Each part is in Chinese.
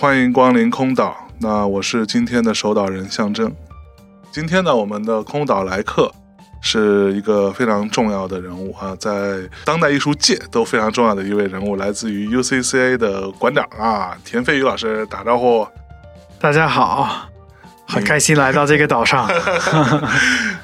欢迎光临空岛。那我是今天的守岛人象征。今天呢，我们的空岛来客是一个非常重要的人物啊，在当代艺术界都非常重要的一位人物，来自于 UCCA 的馆长啊，田飞宇老师，打招呼。大家好，很开心来到这个岛上。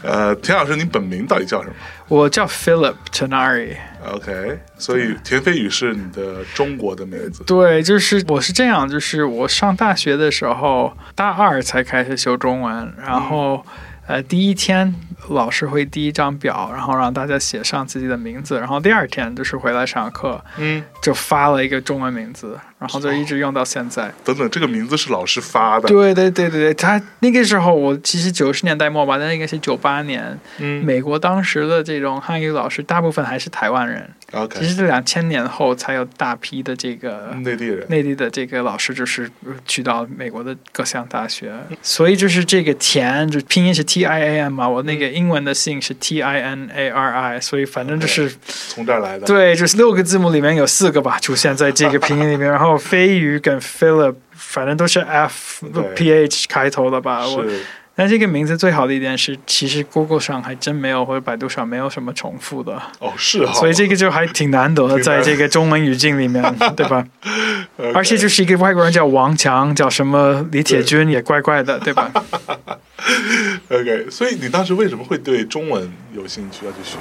呃，田老师，你本名到底叫什么我叫 Philip Tenari。？OK，所以田飞宇是你的中国的名字。对，就是我是这样，就是我上大学的时候，大二才开始修中文，然后、呃，第一天老师会第一张表，然后让大家写上自己的名字，然后第二天就是回来上课嗯，就发了一个中文名字，然后就一直用到现在。等等，这个名字是老师发的。对对对对对，他那个时候我其实九十年代末吧，那应该是九八年，嗯美国当时的这种汉语老师大部分还是台湾人，其，OK，实是两千年后才有大批的这个内地人。内地的这个老师，就是呃去到美国的各项大学，所以就是这个田，就拼音是 T I A N 嘛，我那个英文的姓是 T I N A R I，所以反正就是从这儿来的。对，就是六个字母里面有四个吧出现在这个拼音里面，然后飞鱼跟 Philip 反正都是 F P H 开头的吧，我是但这个名字最好的一点是，其实 Google 上还真没有，或者百度上没有什么重复的，哦，是哈。所以这个就还挺难得的，在这个中文语境里面，对吧？而且就是一个外国人叫王强，叫什么李铁军，也怪怪的，对吧？OK，所以你当时为什么会对中文有兴趣要去学？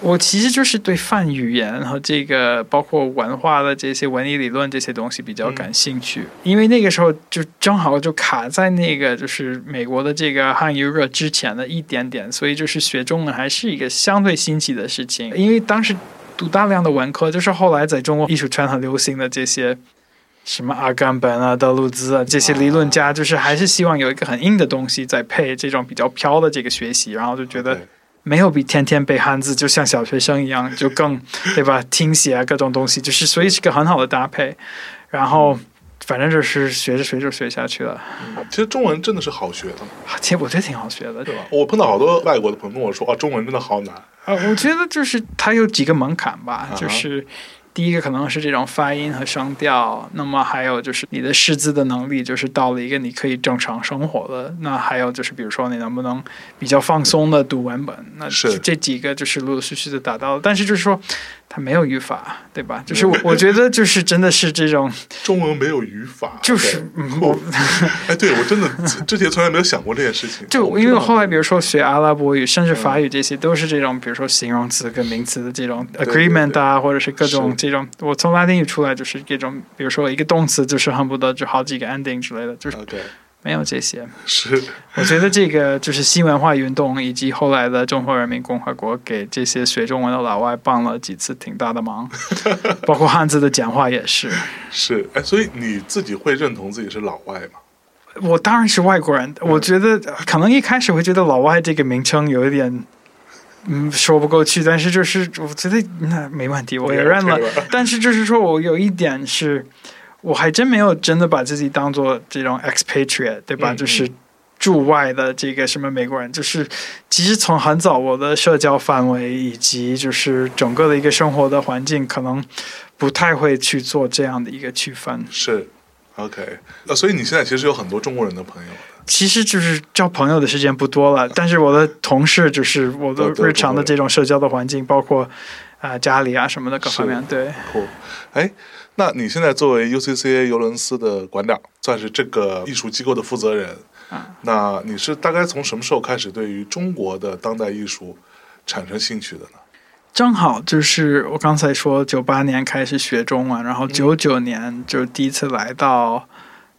我其实就是对泛语言和这个包括文化的这些文艺理论这些东西比较感兴趣，因为那个时候就正好就卡在那个就是美国的这个汉语热之前的一点点，所以就是学中文还是一个相对新奇的事情，因为当时读大量的文科，就是后来在中国艺术圈很流行的这些。什么阿甘本啊、德鲁兹啊这些理论家，就是还是希望有一个很硬的东西在配这种比较飘的这个学习，然后就觉得没有比天天背汉字就像小学生一样，就更对吧？听写啊各种东西，就是所以是个很好的搭配。然后反正就是学着学着学下去了，其实中文真的是好学的，其实我觉得挺好学的，对吧？我碰到好多外国的朋友跟我说，啊，中文真的好难。啊，我觉得就是它有几个门槛吧就是第一个可能是这种发音和声调，那么还有就是你的识字的能力，就是到了一个你可以正常生活的。那还有就是比如说你能不能比较放松的读文本，那是这几个就是陆陆续续的达到了。但是就是说它没有语法，对吧？就是我我觉得就是真的是这种，中文没有语法，就是嗯我 哎，对我真的之前从来没有想过这件事情。就因为我后来比如如说学阿拉伯语，甚至法语，这些都是这种，比如说形容词跟名词的这种 agreement 啊，或者是各种这种。我从拉丁语出来就是这种，比如说一个动词就是恨不得就好几个 ending 之类的，就是没有这些。是 我觉得这个就是新文化运动以及后来的中华人民共和国给这些学中文的老外帮了几次挺大的忙，包括汉字的简化也是。是，哎，所以你自己会认同自己是老外吗？我当然是外国人，我觉得可能一开始会觉得“老外”这个名称有一点，嗯，说不过去。但是就是我觉得那没问题，我也认了。但是就是说我有一点是，我还真没有真的把自己当做这种 expatriate，对吧？嗯就是驻外的这个什么美国人，就是其实从很早我的社交范围以及就是整个的一个生活的环境，可能不太会去做这样的一个区分。是，OK，呃，所以你现在其实有很多中国人的朋友，其实就是交朋友的时间不多了，但是我的同事就是我的日常的这种社交的环境，包括啊、呃家里啊什么的各方面，对。那你现在作为 UCCA 尤伦斯的馆长，算是这个艺术机构的负责人，啊。那你是大概从什么时候开始对于中国的当代艺术产生兴趣的呢？正好就是我刚才说，九八年开始学中文，然后嗯。九九年就第一次来到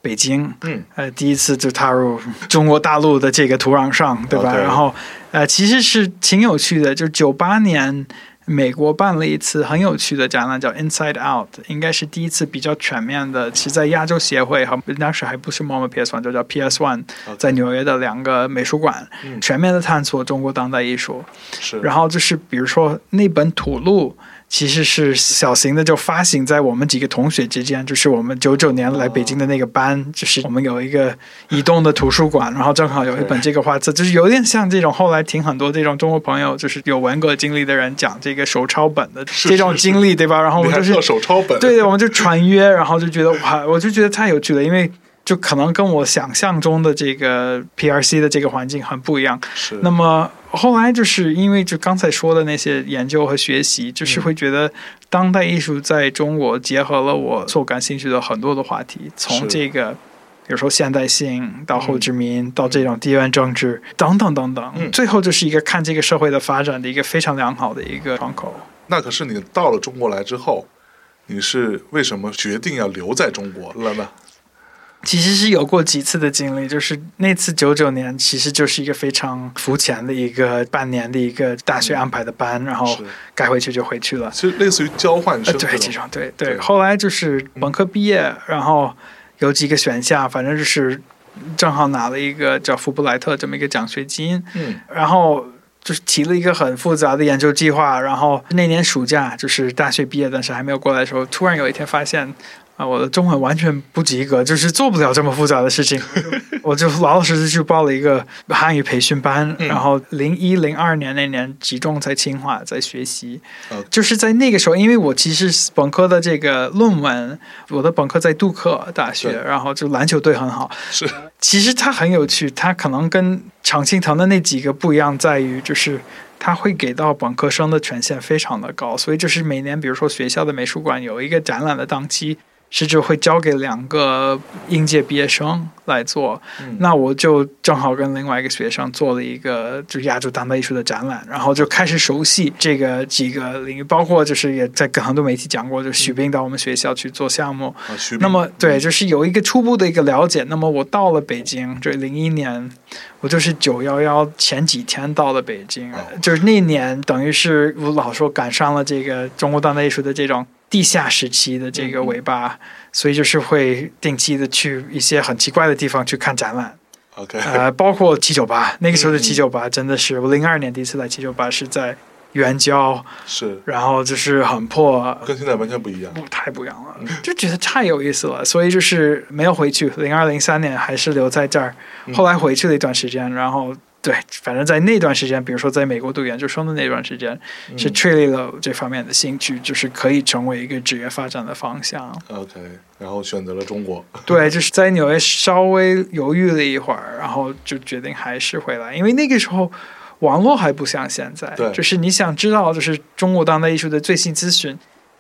北京，嗯，呃，第一次就踏入 中国大陆的这个土壤上，对吧？然后，呃，其实是挺有趣的，就是九八年美国办了一次很有趣的展览，叫 Inside Out，应该是第一次比较全面的，其实在亚洲协会和当时还不是 MoMA PS One，就叫 PS One，在纽约的两个美术馆，嗯全面的探索中国当代艺术。是，然后就是比如说那本土录。其实是小型的，就发行在我们几个同学之间，就是我们九九年来北京的那个班，就是我们有一个移动的图书馆，然后正好有一本这个画册，就是有点像这种后来听很多这种中国朋友，就是有文革经历的人讲这个手抄本的这种经历，对吧？然后我们就是手抄本，对，我们就传约，然后就觉得哇，我就觉得太有趣了，因为就可能跟我想象中的这个 PRC 的这个环境很不一样。是，那么后来就是因为就刚才说的那些研究和学习，就是会觉得当代艺术在中国结合了我所感兴趣的很多的话题，从这个。比如说现代性到后殖民，到这种地缘政治等等等等，嗯最后就是一个看这个社会的发展的一个非常良好的一个窗口。那可是你到了中国来之后，你是为什么决定要留在中国了呢？其实是有过几次的经历，就是那次九九年，其实就是一个非常肤浅的一个半年的一个大学安排的班，然后，该回去就回去了。其实类似于交换呃，生对，这这种，对对。对后来就是本科毕业，然后有几个选项，反正就是正好拿了一个叫福布莱特这么一个奖学金，嗯，然后就是提了一个很复杂的研究计划，然后那年暑假就是大学毕业，但是还没有过来的时候，突然有一天发现。啊，我的中文完全不及格，就是做不了这么复杂的事情，我就老老实实去报了一个汉语培训班，嗯然后零一零二年那年集中在清华在学习，呃就是在那个时候，因为我其实本科的这个论文，我的本科在杜克大学，然后就篮球队很好，是，其实它很有趣，它可能跟常青藤的那几个不一样，在于就是它会给到本科生的权限非常的高，所以就是每年，比如说学校的美术馆有一个展览的档期，甚至会交给两个应届毕业生来做。嗯。那我就正好跟另外一个学生做了一个就是亚洲当代艺术的展览，然后就开始熟悉这个几个领域，包括就是也在跟很多媒体讲过，就许斌到我们学校去做项目，啊，那么对，嗯。就是有一个初步的一个了解。那么我到了北京，这零一年，我就是九幺幺前几天到了北京，哦。就是那年等于是我老说赶上了这个中国当代艺术的这种地下时期的这个尾巴，所以就是会定期的去一些很奇怪的地方去看展览，OK，呃，包括七九八，那个时候的嗯七九八真的是我零二年第一次来七九八是在援交，是。然后就是很破，跟现在完全不一样。不太不一样了嗯，就觉得太有意思了，所以就是没有回去。零二零三年还是留在这儿，嗯。后来回去了一段时间，然后对，反正在那段时间，比如说在美国读研究生的那段时间，嗯是确立了这方面的兴趣，就是可以成为一个职业发展的方向。OK，然后选择了中国。对，就是在纽约稍微犹豫了一会儿，然后就决定还是回来，因为那个时候网络还不像现在，就是你想知道就是中国当代艺术的最新资讯。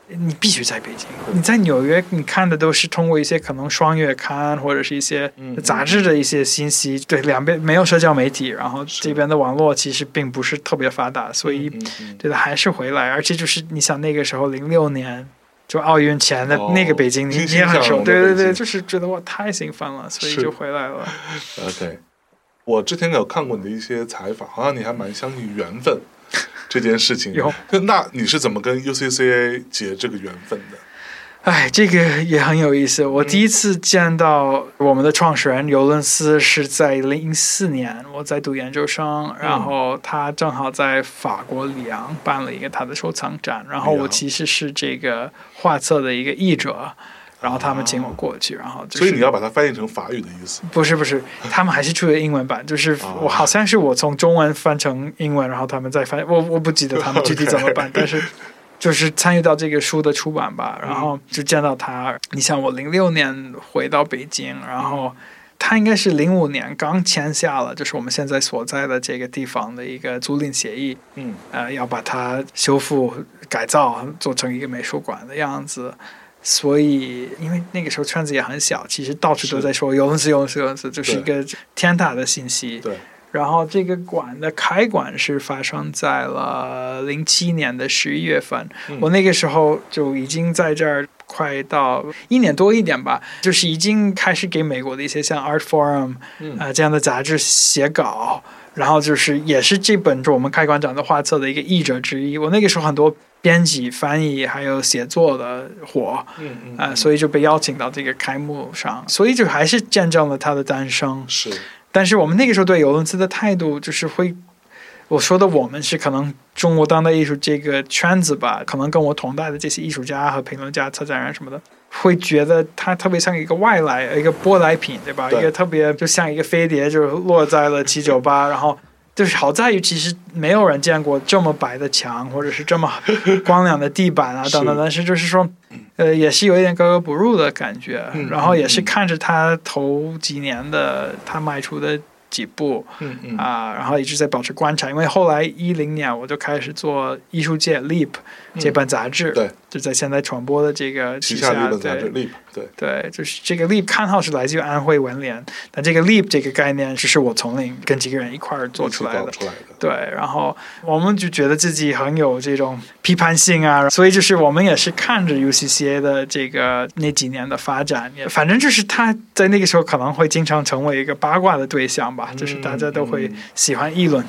你必须在北京，你在纽约，你看的都是通过一些可能双月刊或者是一些嗯杂志的一些信息。对，两边没有社交媒体，然后这边的网络其实并不是特别发达，所以对的还是回来。而且就是你想那个时候零六年就奥运前的哦那个北京，你也很熟，对对对，就是觉得我太兴奋了，所以就回来了。OK，我之前有看过你的一些采访，好像你还蛮相信缘分 这件事情的。有 那你是怎么跟 UCCA 结这个缘分的？哎，这个也很有意思。我第一次见到我们的创始人尤伦斯是在零四年，我在读研究生，然后他正好在法国里昂办了一个他的收藏展，然后我其实是这个画册的一个译者，然后他们请我过去，然后就是所以你要把它翻译成法语的意思。不是不是，他们还是出的英文版，就是哦我好像是我从中文翻成英文，然后他们再翻，我我不记得他们具体怎么办，但是就是参与到这个书的出版吧，然后就见到他。你像，我零六年回到北京，然后他应该是零五年刚签下了，就是我们现在所在的这个地方的一个租赁协议，嗯，呃，要把它修复、改造，做成一个美术馆的样子。所以，因为那个时候圈子也很小，其实到处都在说尤文斯、尤文斯、尤文斯，就是一个天大的信息。对。然后这个馆的开馆是发生在了零七年的十一月份，嗯我那个时候就已经在这儿快到一年多一点吧，就是已经开始给美国的一些像 Art Forum 嗯啊、这样的杂志写稿，然后就是也是这本我们开馆长的画册的一个译者之一。我那个时候很多编辑、翻译还有写作的活嗯嗯啊、所以就被邀请到这个开幕上，所以就还是见证了它的诞生。是但是我们那个时候对尤伦斯的态度就是会，我说的我们是可能中国当代艺术这个圈子吧，可能跟我同代的这些艺术家和评论家、策展人什么的，会觉得他特别像一个外来、一个舶来品，对吧？对一个特别就像一个飞碟，就落在了七九八，然后。就是好在于，其实没有人见过这么白的墙，或者是这么 光亮的地板啊，等等。但是就是说，呃，也是有一点格格不入的感觉。嗯然后也是看着他头几年的他迈出的几步嗯嗯啊、然后一直在保持观察。因为后来一零年我就开始做艺术界 Leap 这本杂志，嗯对，就在现在传播的这个旗下的下，一本杂志对 Leap 对对，就是这个 Leap 看号是来自于安徽文联，但这个 Leap 这个概念只是我从零跟几个人一块儿做出来的。对，然后我们就觉得自己很有这种批判性啊，所以就是我们也是看着 UCCA 的这个那几年的发展，也反正就是他在那个时候可能会经常成为一个八卦的对象吧，就是大家都会嗯喜欢议论。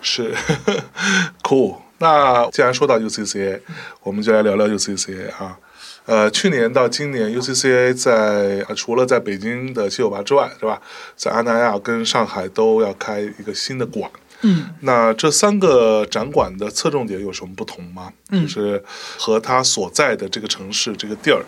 是 cool。那既然说到 UCCA，我们就来聊聊 UCCA 啊。呃，去年到今年，UCCA 在、呃、除了在北京的七九八之外，是吧？在阿那亚跟上海都要开一个新的馆。嗯，那这三个展馆的侧重点有什么不同吗？嗯就是和它所在的这个城市、这个地儿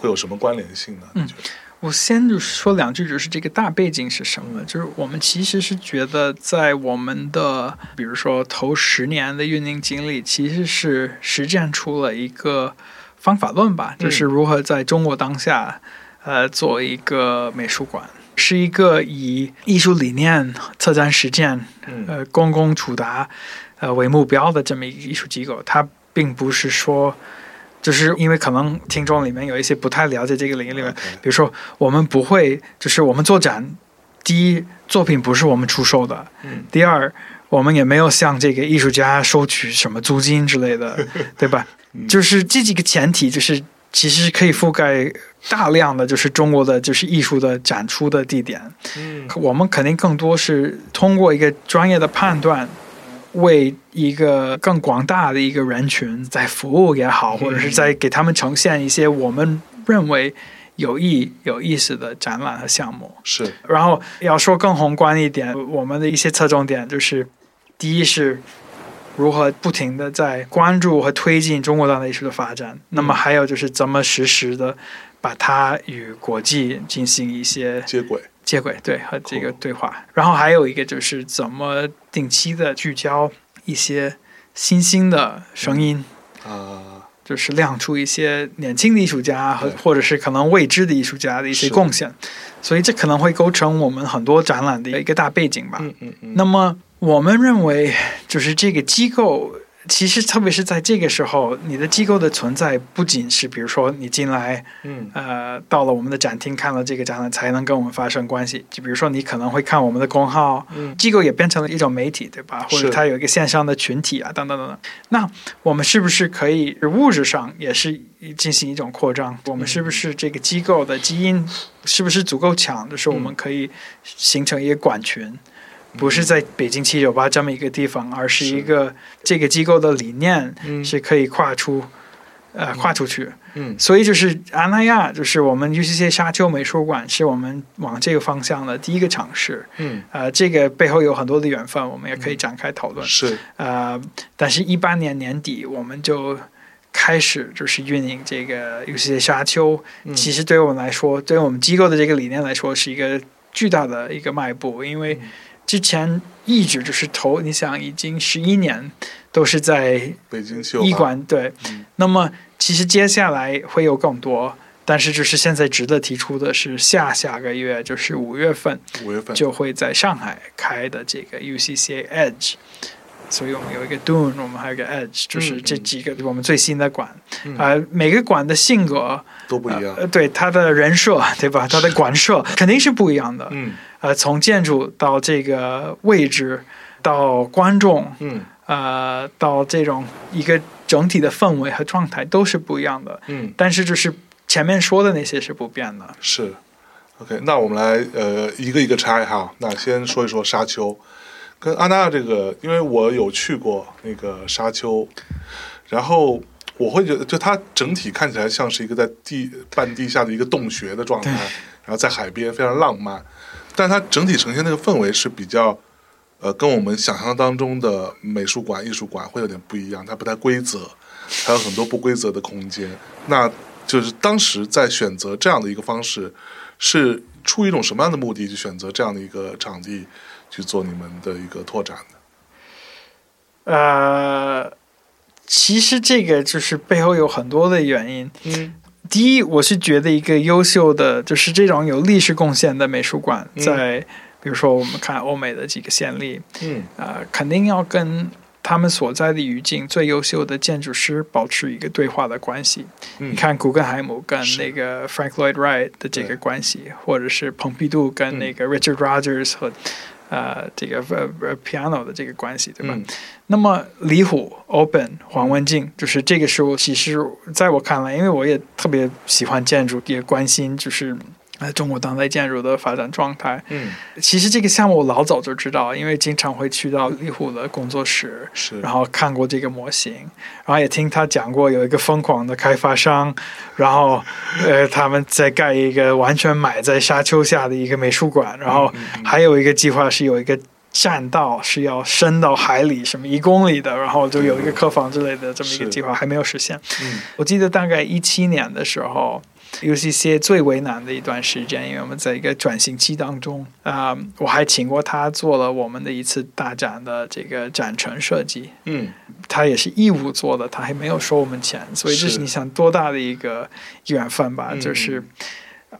会有什么关联性呢？嗯你觉得我先就说两句，就是这个大背景是什么？就是我们其实是觉得，在我们的比如说头十年的运营经历，其实是实践出了一个方法论吧，嗯就是如何在中国当下，呃，做一个美术馆，是一个以艺术理念、策展实践、嗯呃公共触达呃为目标的这么一个艺术机构，它并不是说。就是因为可能听众里面有一些不太了解这个领域里面，比如说我们不会，就是我们做展，第一作品不是我们出售的，嗯。第二我们也没有向这个艺术家收取什么租金之类的，对吧？嗯。就是这几个前提，就是其实可以覆盖大量的就是中国的就是艺术的展出的地点，嗯。我们肯定更多是通过一个专业的判断，为一个更广大的一个人群在服务也好，或者是在给他们呈现一些我们认为有意有意思的展览和项目。是然后要说更宏观一点，我们的一些侧重点就是，第一是如何不停的在关注和推进中国当代艺术的发展，那么还有就是怎么实时的把它与国际进行一些接轨。接轨，对和这个对话。然后还有一个就是怎么定期的聚焦一些新兴的声音。啊，就是亮出一些年轻的艺术家和或者是可能未知的艺术家的一些贡献，所以这可能会构成我们很多展览的一个大背景吧。嗯嗯嗯，那么我们认为，就是这个机构，其实特别是在这个时候，你的机构的存在不仅是比如说你进来，嗯呃，到了我们的展厅看了这个展览才能跟我们发生关系。就比如说你可能会看我们的公号，嗯机构也变成了一种媒体，对吧？或者它有一个线上的群体啊，等等等等。那我们是不是可以物质上也是进行一种扩张？我们是不是这个机构的基因是不是足够强？就是我们可以形成一个管群。不是在北京七九八这么一个地方，而是一个这个机构的理念嗯是可以跨出，呃，跨出去。嗯所以就是阿那亚，就是我们 UCC 沙丘美术馆，是我们往这个方向的第一个尝试。嗯呃，这个背后有很多的缘分，我们也可以展开讨论。是呃，但是，一八年年底我们就开始就是运营这个 UCC 沙丘。嗯其实对我们来说，对于我们机构的这个理念来说，是一个巨大的一个迈步，因为嗯之前一直就是投，你想已经十一年都是在北京七九医馆对嗯，那么其实接下来会有更多，但是就是现在值得提出的是，下下个月就是五月份五月份就会在上海开的这个 UCCA Edge。所以我们有一个 Dune，我们还有一个 Edge，就是这几个我们最新的馆。嗯呃，每个馆的性格，都不一样。呃，对它的人设，对吧？它的馆设 肯定是不一样的。嗯呃，从建筑到这个位置，到观众，嗯呃，到这种一个整体的氛围和状态都是不一样的。嗯但是就是前面说的那些是不变的。是，OK，那我们来呃一个一个拆哈。那先说一说沙丘，跟阿那亚这个，因为我有去过那个沙丘，然后我会觉得，就它整体看起来像是一个在地半地下的一个洞穴的状态，然后在海边非常浪漫，但它整体呈现那个氛围是比较。呃，跟我们想象当中的美术馆、艺术馆会有点不一样，它不太规则，还有很多不规则的空间。那就是当时在选择这样的一个方式，是出于一种什么样的目的去选择这样的一个场地去做你们的一个拓展的？呃，其实这个就是背后有很多的原因。嗯，第一，我是觉得一个优秀的，就是这种有历史贡献的美术馆在。比如说，我们看欧美的几个先例，嗯，呃，肯定要跟他们所在的语境最优秀的建筑师保持一个对话的关系。你看，古根海姆跟那个 Frank Lloyd Wright 的这个关系，或者是蓬皮杜跟那个 Richard Rogers 和呃这个呃 piano 的这个关系，对吧？那么李虎、Open、黄文静，就是这个时候，其实在我看来，因为我也特别喜欢建筑，也关心就是。中国当代建筑的发展状态。嗯，其实这个项目我老早就知道，因为经常会去到李虎的工作室，是，然后看过这个模型，然后也听他讲过有一个疯狂的开发商，然后呃他们在盖一个完全埋在沙丘下的一个美术馆，然后还有一个计划是有一个栈道是要伸到海里什么一公里的，然后就有一个客房之类的这么一个计划还没有实现。嗯，我记得大概一七年的时候。UCC 最为难的一段时间，因为我们在一个转型期当中啊，我还请过他做了我们的一次大展的这个展陈设计。嗯，他也是义务做的，他还没有收我们钱，所以这是你想多大的一个缘分吧？就是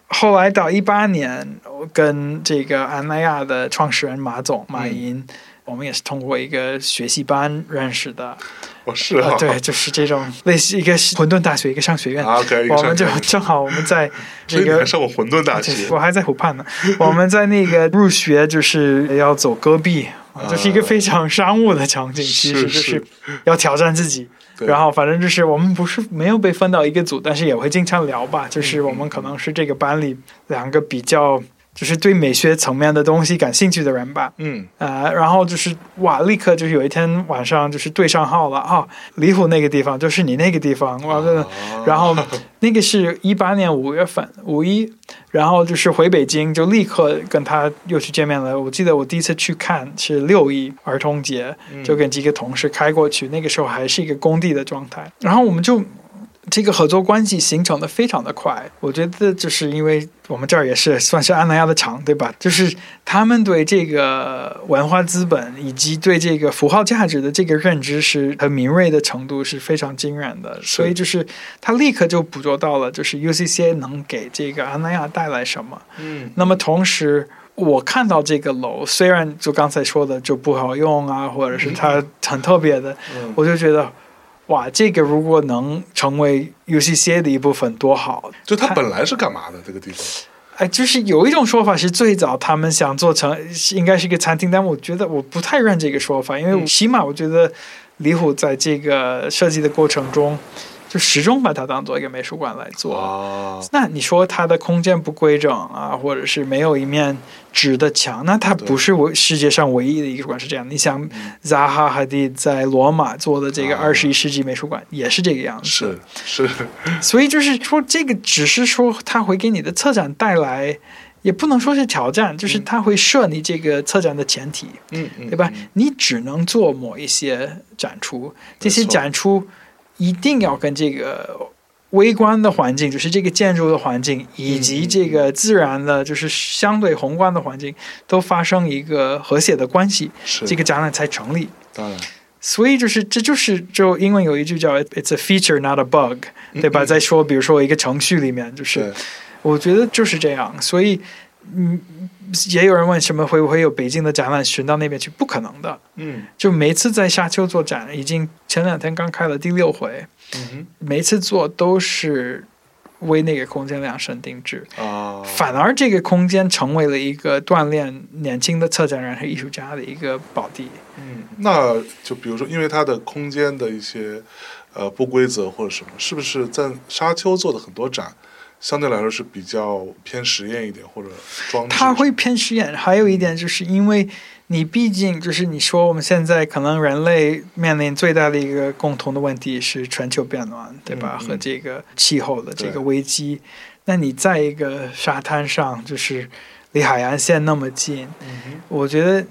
后来到一八年，我跟这个安奈亚的创始人马总马银，我们也是通过一个学习班认识的。哦，是啊，对，就是这种类似一个混沌大学，一个商学院。啊，我们就 正好我们在 这个上过混沌大学，我还在湖畔呢。我们在那个入学就是要走戈壁，就是一个非常商务的场景，其实就是要挑战自己。然后反正就是我们不是没有被分到一个组，但是也会经常聊吧。就是我们可能是这个班里两个比较。就是对美学层面的东西感兴趣的人吧，嗯，呃，然后就是哇，立刻就是有一天晚上就是对上号了啊，离谱那个地方就是你那个地方，哇，然后那个是一八年五月份五一，然后就是回北京就立刻跟他又去见面了。我记得我第一次去看是六一儿童节，就跟几个同事开过去，那个时候还是一个工地的状态，然后我们就。这个合作关系形成的非常的快，我觉得就是因为我们这儿也是算是安南亚的厂，对吧？就是他们对这个文化资本以及对这个符号价值的这个认知是很敏锐的程度是非常惊人的，所以就是他立刻就捕捉到了，就是 UCCA 能给这个安南亚带来什么。嗯，那么同时我看到这个楼，虽然就刚才说的就不好用啊，或者是它很特别的，我就觉得。哇，这个如果能成为 UCCA 的一部分，多好！就它本来是干嘛的？这个地方？哎，就是有一种说法是最早他们想做成，应该是一个餐厅，但我觉得我不太认这个说法，因为起码我觉得李虎在这个设计的过程中。就始终把它当做一个美术馆来做。那你说它的空间不规整啊，或者是没有一面直的墙，那它不是我世界上唯一的一个馆是这样。你想扎哈·哈迪在罗马做的这个二十一世纪美术馆也是这个样子。是是。所以就是说，这个只是说它会给你的策展带来，也不能说是挑战，就是它会设你这个策展的前提。嗯嗯，对吧？你只能做某一些展出，这些展出。一定要跟这个微观的环境，就是这个建筑的环境，以及这个自然的，就是相对宏观的环境，都发生一个和谐的关系，这个展览才成立。当然，所以就是这就是就英文有一句叫 "It's a feature, not a bug"，对吧？在说比如说一个程序里面，就是我觉得就是这样。所以，嗯。也有人问什么会不会有北京的展览巡到那边去？不可能的。嗯，就每次在沙丘做展，已经前两天刚开了第六回。嗯每次做都是为那个空间量身定制。啊，反而这个空间成为了一个锻炼年轻的策展人和艺术家的一个宝地。嗯，那就比如说，因为它的空间的一些呃不规则或者什么，是不是在沙丘做的很多展？相对来说是比较偏实验一点或者装置。它会偏实验，还有一点就是因为你毕竟就是你说我们现在可能人类面临最大的一个共同的问题是全球变暖，对吧？嗯嗯和这个气候的这个危机。那你在一个沙滩上，就是离海岸线那么近，嗯我觉得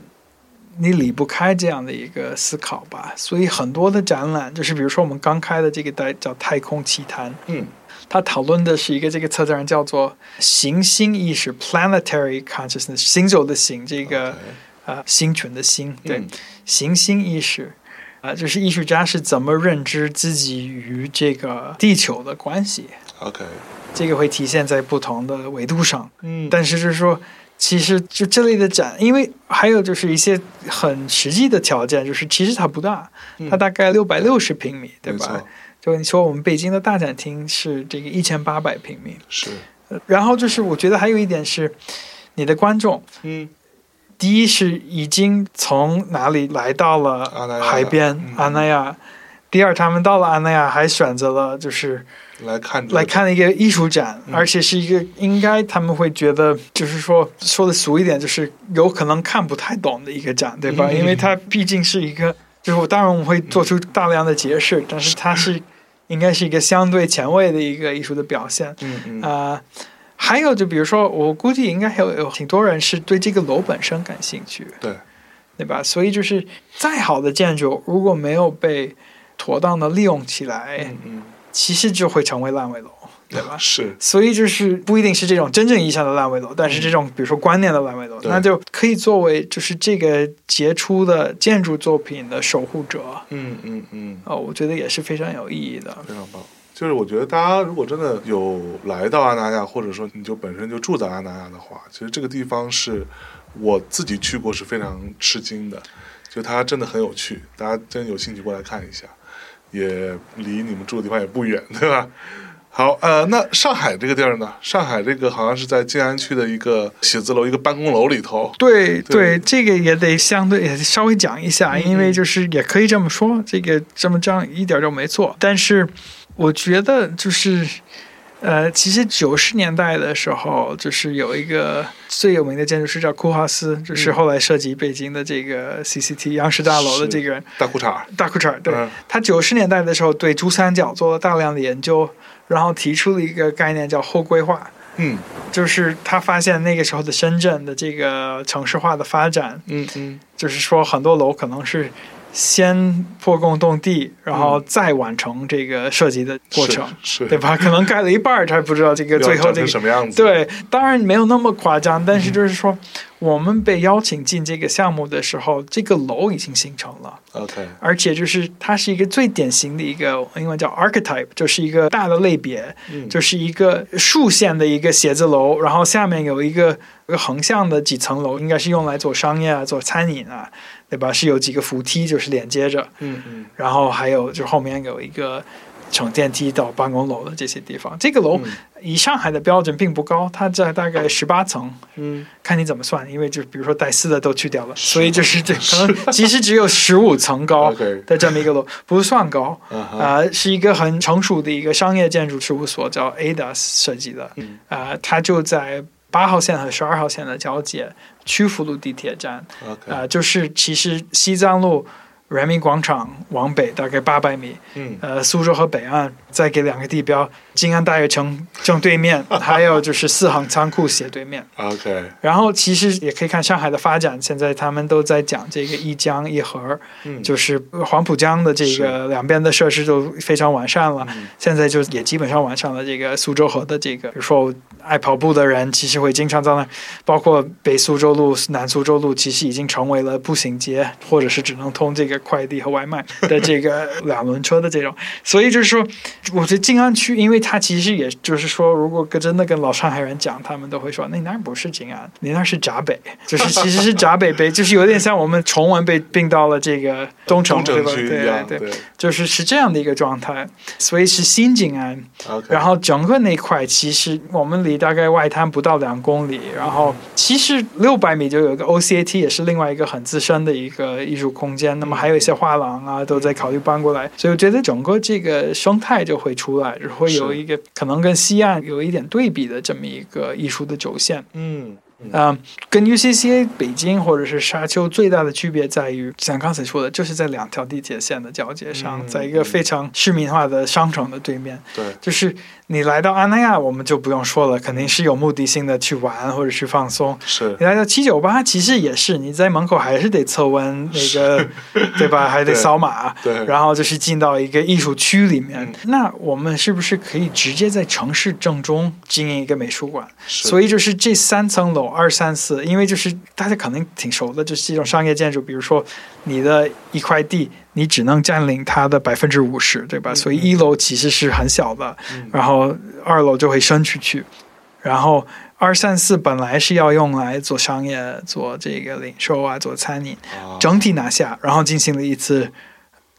你离不开这样的一个思考吧。所以很多的展览，就是比如说我们刚开的这个带叫《太空奇谈》，嗯它讨论的是一个这个策展人叫做行星意识 （planetary consciousness），星球的星，这个呃星群的星，对，嗯行星意识。啊、就是艺术家是怎么认知自己与这个地球的关系，OK，这个会体现在不同的维度上。嗯。但是就是说，其实就这类的展，因为还有就是一些很实际的条件，就是其实它不大，嗯。它大概六百六十平米，对吧？就你说我们北京的大展厅是这个一千八百平米，是。呃然后就是我觉得还有一点是，你的观众，嗯。第一是已经从哪里来到了海边嗯。阿那亚，第二他们到了阿那亚还选择了就是来看来看一个艺术展，嗯。而且是一个应该他们会觉得就是说说的俗一点，就是有可能看不太懂的一个展，对吧？嗯。因为它毕竟是一个，就是我当然我们会做出大量的解释，但是它是应该是一个相对前卫的一个艺术的表现。嗯嗯。啊、还有就比如说，我估计应该还有有挺多人是对这个楼本身感兴趣，对。对吧？所以就是再好的建筑，如果没有被妥当的利用起来，嗯嗯。其实就会成为烂尾楼，对吧？是所以就是不一定是这种真正意义上的烂尾楼，但是这种比如说观念的烂尾楼，对那就可以作为就是这个杰出的建筑作品的守护者。嗯嗯嗯哦，我觉得也是非常有意义的。非常棒。就是我觉得大家如果真的有来到阿那亚，或者说你就本身就住在阿那亚的话，其实这个地方是我自己去过是非常吃惊的，就它真的很有趣，大家真有兴趣过来看一下，也离你们住的地方也不远，对吧？好，呃，那上海这个地儿呢？上海这个好像是在静安区的一个写字楼、一个办公楼里头。对对。这个也得相对也稍微讲一下，嗯因为就是也可以这么说，这个这么这样一点都没错。但是我觉得就是，呃，其实九十年代的时候，就是有一个最有名的建筑师叫库哈斯，就是后来设计北京的这个 CCT 央视大楼的这个人，大裤衩，大裤衩，对、嗯。他九十年代的时候对珠三角做了大量的研究，然后提出了一个概念叫后规划。嗯就是他发现那个时候的深圳的这个城市化的发展，嗯嗯，就是说很多楼可能是先破工动地，然后再完成这个设计的过程，嗯是是对吧？可能盖了一半儿才不知道这个最后这个。什么样子？，对，当然没有那么夸张，但嗯是就是说，我们被邀请进这个项目的时候，这个楼已经形成了。OK，而且就是它是一个最典型的一个英文叫 archetype，就是一个大的类别，嗯就是一个竖线的一个写字楼，然后下面有一个一个横向的几层楼，应该是用来做商业啊、做餐饮啊，对吧？是有几个扶梯就是连接着，嗯嗯然后还有就后面有一个乘电梯到办公楼的这些地方。这个楼嗯以上海的标准并不高，它在大概十八层，嗯，看你怎么算，因为就比如说带四的都去掉了，所以就是这可能其实只有十五层高的这么一个楼，不算高。啊是一个很成熟的一个商业建筑事务所，叫 ADAS 设计的。嗯啊、它就在八号线和十二号线的交界，曲阜路地铁站。啊、就是其实西藏路人民广场往北大概八百米，嗯呃，苏州和北岸再给两个地标，静安大悦城正对面，还有就是四行仓库斜对面。OK，然后其实也可以看上海的发展，现在他们都在讲这个一江一河，嗯就是黄浦江的这个两边的设施都非常完善了。嗯现在就也基本上完善了这个苏州河的这个，比如说爱跑步的人，其实会经常在那，包括北苏州路、南苏州路，其实已经成为了步行街，或者是只能通这个快递和外卖的这个两轮车的这种。所以就是说，我觉得静安区，因为它其实也就是说，如果跟真的跟老上海人讲，他们都会说，那那不是静安，你那是闸北，就是其实是闸北北，就是有点像我们崇文被并到了这个东城，对吧？对对对，就是是这样的一个状态，所以是新静安。然后整个那块其实我们离大概外滩不到两公里，然后其实六百米就有一个 OCAT，也是另外一个很资深的一个艺术空间。那么还有一些画廊啊都在考虑搬过来，所以我觉得整个这个生态就会出来，就会有一个可能跟西岸有一点对比的这么一个艺术的轴线。嗯啊、跟 UCCA 北京或者是沙丘最大的区别在于，像刚才说的，就是在两条地铁线的交界上，嗯在一个非常市民化的商场的对面。对，就是你来到阿那亚，我们就不用说了，肯定是有目的性的去玩或者去放松。是你来到七九八，其实也是你在门口还是得测温，那个 对吧？还得扫码，对，然后就是进到一个艺术区里面。嗯那我们是不是可以直接在城市正中经营一个美术馆？是所以就是这三层楼二三四，因为就是大家可能挺熟的，就是这种商业建筑，比如说你的一块地，你只能占领它的百分之五十，对吧？嗯所以一楼其实是很小的，嗯然后二楼就会伸出去，然后二三四本来是要用来做商业、做这个零售啊、做餐饮，啊整体拿下，然后进行了一次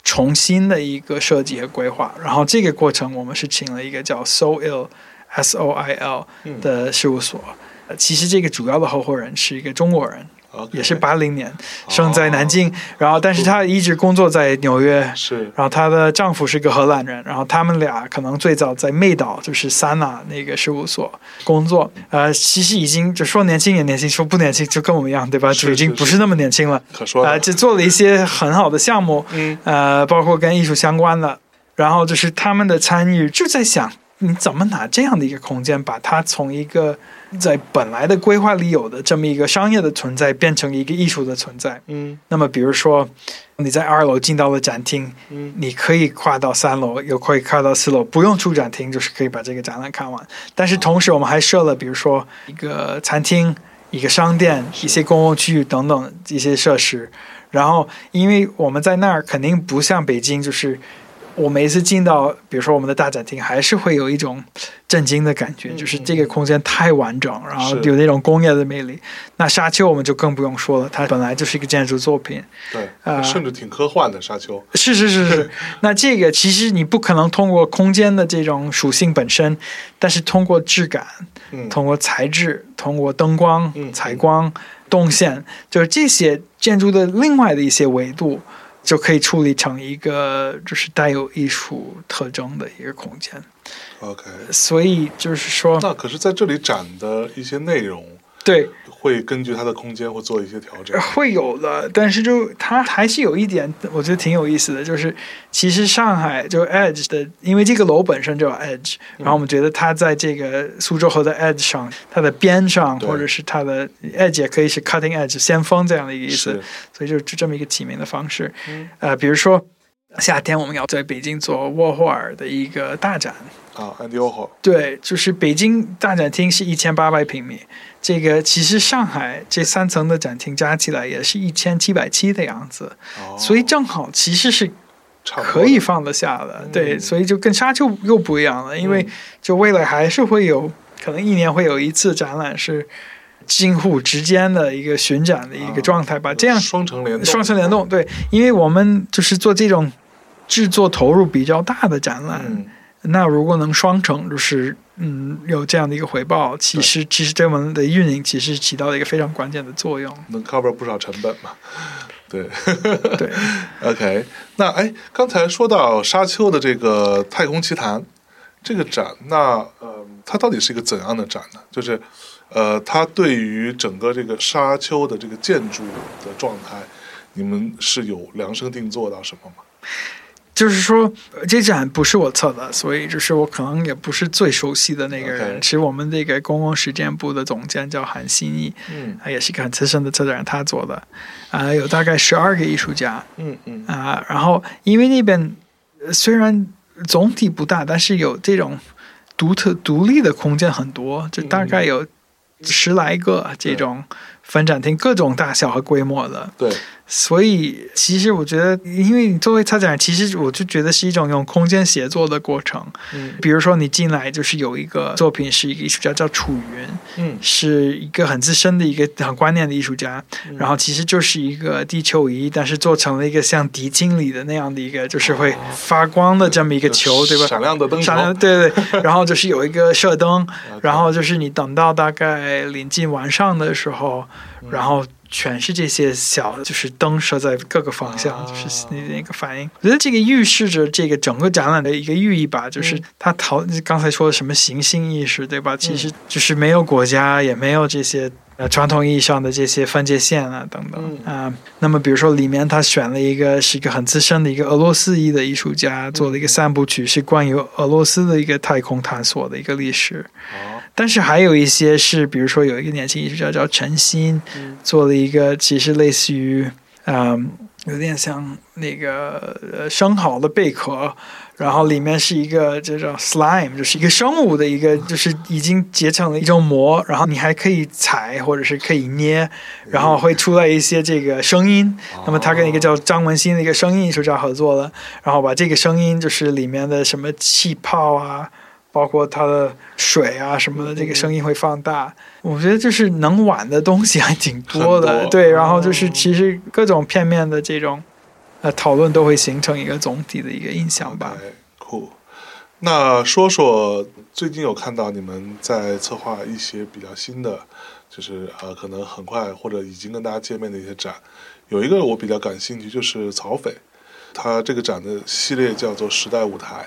重新的一个设计和规划。然后这个过程，我们是请了一个叫 Soil S O I L 嗯的事务所。呃其实这个主要的合伙人是一个中国人也是八零年生在南京，哦然后但是她一直工作在纽约。是然后她的丈夫是个荷兰人，然后他们俩可能最早在妹岛，就是三纳那个事务所工作。呃，其实已经就说年轻也年轻，说不年轻就跟我们一样，对吧？就已经不是那么年轻了。啊、可说啊，就做了一些很好的项目，嗯呃，包括跟艺术相关的。然后就是他们的参与，就在想你怎么拿这样的一个空间，把它从一个在本来的规划里有的这么一个商业的存在，变成一个艺术的存在。嗯那么，比如说你在二楼进到了展厅，嗯你可以跨到三楼，又可以跨到四楼，不用出展厅，就是可以把这个展览看完。但是同时，我们还设了，比如说一个餐厅、一个商店、一些公共区域等等一些设施。然后，因为我们在那儿肯定不像北京，就是我每一次进到，比如说我们的大展厅，还是会有一种震惊的感觉，嗯就是这个空间太完整，然后有那种工业的魅力。那沙丘我们就更不用说了，它本来就是一个建筑作品，对，呃甚至挺科幻的沙丘，是是是是，那这个其实你不可能通过空间的这种属性本身，但是通过质感、嗯。通过材质、通过灯光、嗯。采光、动线，就是这些建筑的另外的一些维度，就可以处理成一个就是带有艺术特征的一个空间。OK，所以就是说，那可是在这里展的一些内容对，会根据它的空间会做一些调整，会有的，但是就它还是有一点，我觉得挺有意思的，就是其实上海就 Edge 的，因为这个楼本身就有 Edge，然后我们觉得它在这个苏州河的 Edge 上，它的边上或者是它的 Edge 也可以是 Cutting Edge 先锋这样的一个意思，所以就就这么一个起名的方式。嗯。呃，比如说夏天我们要在北京做沃霍尔的一个大展，啊，Andy Warhol，对，就是北京大展厅是一千八百平米，这个其实上海这三层的展厅加起来也是一千七百七的样子，哦所以正好其实是可以放得下的。对，嗯所以就跟沙丘又不一样了，因为嗯就未来还是会有可能一年会有一次展览是京沪之间的一个巡展的一个状态吧，这样双城联动，双层联动。对，因为我们就是做这种制作投入比较大的展览。嗯，那如果能双成，就是嗯有这样的一个回报，其实其实对我们的运营其实起到了一个非常关键的作用。能 cover 不少成本嘛，对对，，OK，那哎，刚才说到沙丘的这个《太空奇谭》这个展，那呃，它到底是一个怎样的展呢？就是呃，它对于整个这个沙丘的这个建筑的状态，你们是有量身定做到什么吗？就是说呃这展不是我策的，所以就是我可能也不是最熟悉的那个人。其实我们这个公共实践部的总监叫韩新义，嗯。他也是一个很资深的策展人，他做的，啊、有大概十二个艺术家，嗯嗯。啊、然后因为那边呃虽然总体不大，但是有这种独特独立的空间很多，就大概有十来个这种分展厅，各种大小和规模的。对，所以其实我觉得，因为你作为策展人，其实我就觉得是一种用空间协作的过程。嗯。比如说你进来就是有一个作品是一个艺术家叫楚云，嗯。是一个很资深的一个很观念的艺术家，嗯。然后其实就是一个地球仪，但是做成了一个像迪经里的那样的一个，就是会发光的这么一个球，对吧？闪亮的灯球闪亮，对对对。然后就是有一个射灯，然后就是你等到大概临近晚上的时候，嗯。然后全是这些小，就是灯射在各个方向，啊就是那那个反应。我觉得这个预示着这个整个展览的一个寓意吧，就是嗯它逃刚才说的什么行星意识，对吧？其实就是没有国家，也没有这些。呃，传统意义上的这些分界线啊，等等嗯。啊、那么比如说里面他选了一个是一个很资深的一个俄罗斯裔的艺术家，做了一个三部曲，是关于俄罗斯的一个太空探索的一个历史。哦，但是还有一些是，比如说有一个年轻艺术家叫陈鑫，嗯。做了一个其实类似于，嗯，有点像那个呃生蚝的贝壳，然后里面是一个这种 slime，就是一个生物的一个，就是已经结成了一种膜，然后你还可以踩或者是可以捏，然后会出来一些这个声音。那么他跟一个叫张文新的一个声音艺术家合作了，然后把这个声音就是里面的什么气泡啊，包括它的水啊什么的，这个声音会放大。我觉得就是能玩的东西还挺多的，多对。然后就是哦其实各种片面的这种呃讨论都会形成一个总体的一个印象吧。OK，酷。那说说最近有看到你们在策划一些比较新的，就是呃，可能很快或者已经跟大家见面的一些展。有一个我比较感兴趣，就是曹斐，他这个展的系列叫做“时代舞台”，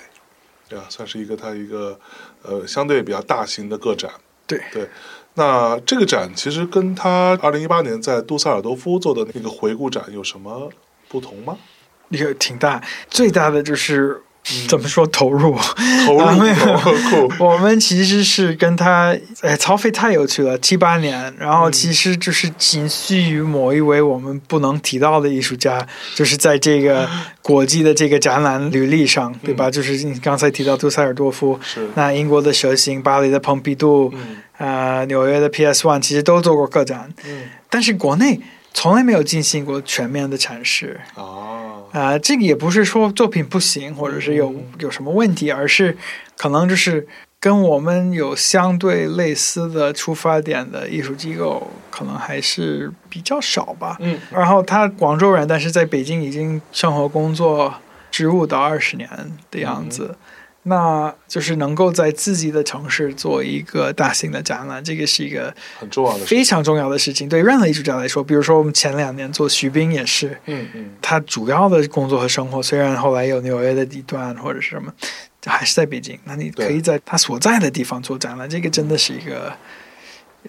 对吧？算是一个他一个呃相对比较大型的个展。对对，那这个展其实跟他二零一八年在杜塞尔多夫做的那个回顾展有什么不同吗？也挺大，最大的就是怎么说投入。投入 我们其实是跟他，哎，曹飞太有趣了，七八年，然后其实就是仅次于某一位我们不能提到的艺术家，就是在这个国际的这个展览履历上，对吧？就是你刚才提到杜塞尔多夫，是，那英国的蛇形、巴黎的蓬皮杜，嗯。呃，纽约的 PS One，其实都做过个展，嗯。但是国内从来没有进行过全面的阐释。啊，啊、这个也不是说作品不行，或者是有嗯有什么问题，而是可能就是跟我们有相对类似的出发点的艺术机构，可能还是比较少吧。嗯然后他广州人，但是在北京已经生活工作十五到二十年的样子。那就是能够在自己的城市做一个大型的展览，这个是一个很重要的非常重要的事情。对任何艺术家来说，比如说我们前两年做徐冰也是，嗯嗯他主要的工作和生活，虽然后来有纽约的地段或者是什么，还是在北京。那你可以在他所在的地方做展览，这个真的是一个，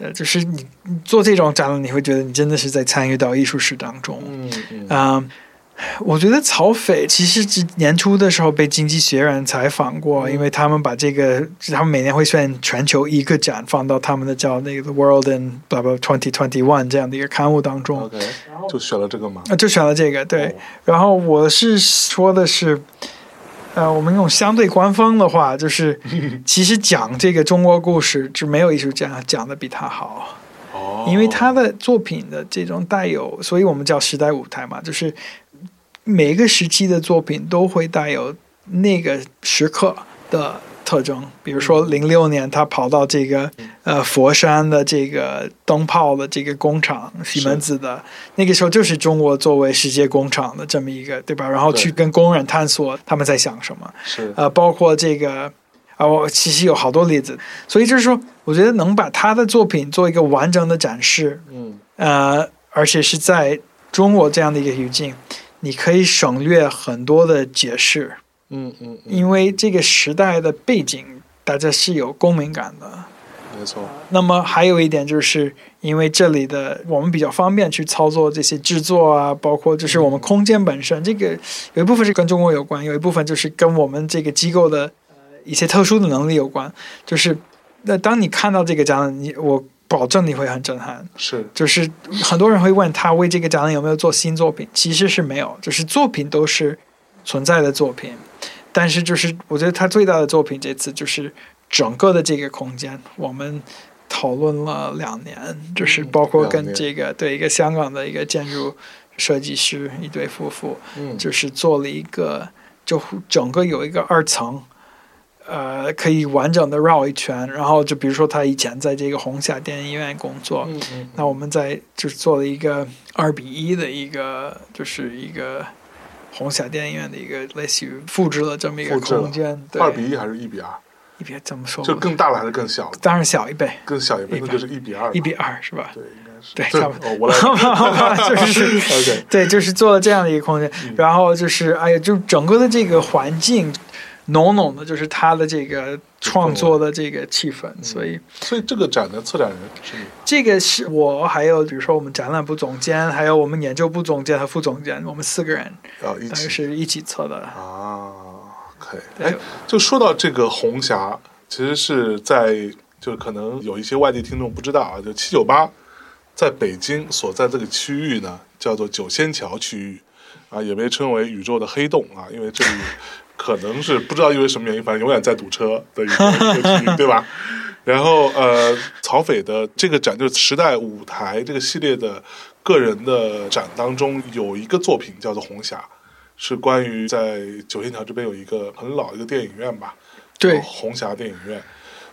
呃，就是你你做这种展览，你会觉得你真的是在参与到艺术史当中。嗯嗯嗯，我觉得曹斐其实是年初的时候被《经济学人》采访过，嗯。因为他们把这个，他们每年会选全球一个展放到他们的叫那个 The World in blah blah Twenty Twenty One 这样的一个刊物当中。，OK，就选了这个嘛，啊，就选了这个，对。哦。然后我是说的是，呃，我们用相对官方的话，就是 其实讲这个中国故事，就没有艺术家讲的比他好，哦，因为他的作品的这种带有，所以我们叫时代舞台嘛，就是每个时期的作品都会带有那个时刻的。特征，比如说零六年他跑到这个呃佛山的这个灯泡的这个工厂，西门子的，那个时候就是中国作为世界工厂的这么一个，对吧？然后去跟工人探索他们在想什么，是。呃，包括这个啊，我其实有好多例子，所以就是说，我觉得能把他的作品做一个完整的展示，嗯。呃，而且是在中国这样的一个语境，你可以省略很多的解释，嗯嗯，嗯因为这个时代的背景大家是有共鸣感的。没错，那么还有一点就是，因为这里的我们比较方便去操作这些制作啊，包括就是我们空间本身，这个有一部分是跟中国有关，有一部分就是跟我们这个机构的呃一些特殊的能力有关。就是那当你看到这个展览，你我保证你会很震撼。是就是很多人会问他为这个展览有没有做新作品，其实是没有，就是作品都是存在的作品，但是就是我觉得他最大的作品这次就是整个的这个空间，我们讨论了两年，就是包括跟这个对一个香港的一个建筑设计师一对夫妇，嗯就是做了一个就整个有一个二层。呃，可以完整的绕一圈，然后就比如说他以前在这个红霞电影院工作，嗯嗯，那我们在就是做了一个二比一的一个，就是一个红霞电影院的一个类似于复制了这么一个空间，对，二比一还是一比二？一比这么说？吧，就更大了还是更小？当然小一倍，更小一倍，那就是一比二，一比，二是吧？对，应该对，这差不多。哦，我来。就是 对，就是做了这样的一个空间，然后就是哎呀，就整个的这个环境浓浓的，就是他的这个创作的这个气氛，所以所以这个展的策展人是你这个是我还有比如说我们展览部总监，还有我们研究部总监和副总监，我们四个人啊，一起是一起测的。啊，可以。对哎，就说到这个红霞，其实是在就可能有一些外地听众不知道啊，就七九八在北京所在这个区域呢，叫做九仙桥区域啊，也被称为宇宙的黑洞啊，因为这里可能是不知道因为什么原因，反正永远在堵车的一个一个区域，对吧？然后呃，曹斐的这个展就是时代舞台这个系列的个人的展当中有一个作品叫做《红霞》，是关于在九仙桥这边有一个很老的一个电影院吧，对叫红霞电影院。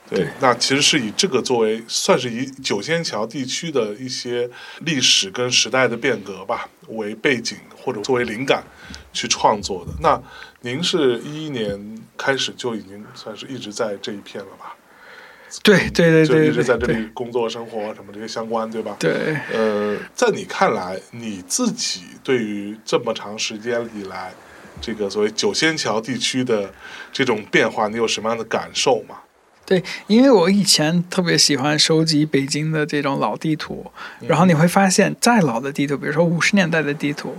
对对，那其实是以这个作为，算是以九仙桥地区的一些历史跟时代的变革吧为背景，或者作为灵感去创作的。那您是一一年开始就已经算是一直在这一片了吧？对对对就对就一直在这里工作、生活什么这些相关，对吧？对。呃，在你看来，你自己对于这么长时间以来，这个所谓九仙桥地区的这种变化，你有什么样的感受吗？对，因为我以前特别喜欢收集北京的这种老地图，嗯然后你会发现，再老的地图，比如说五十年代的地图，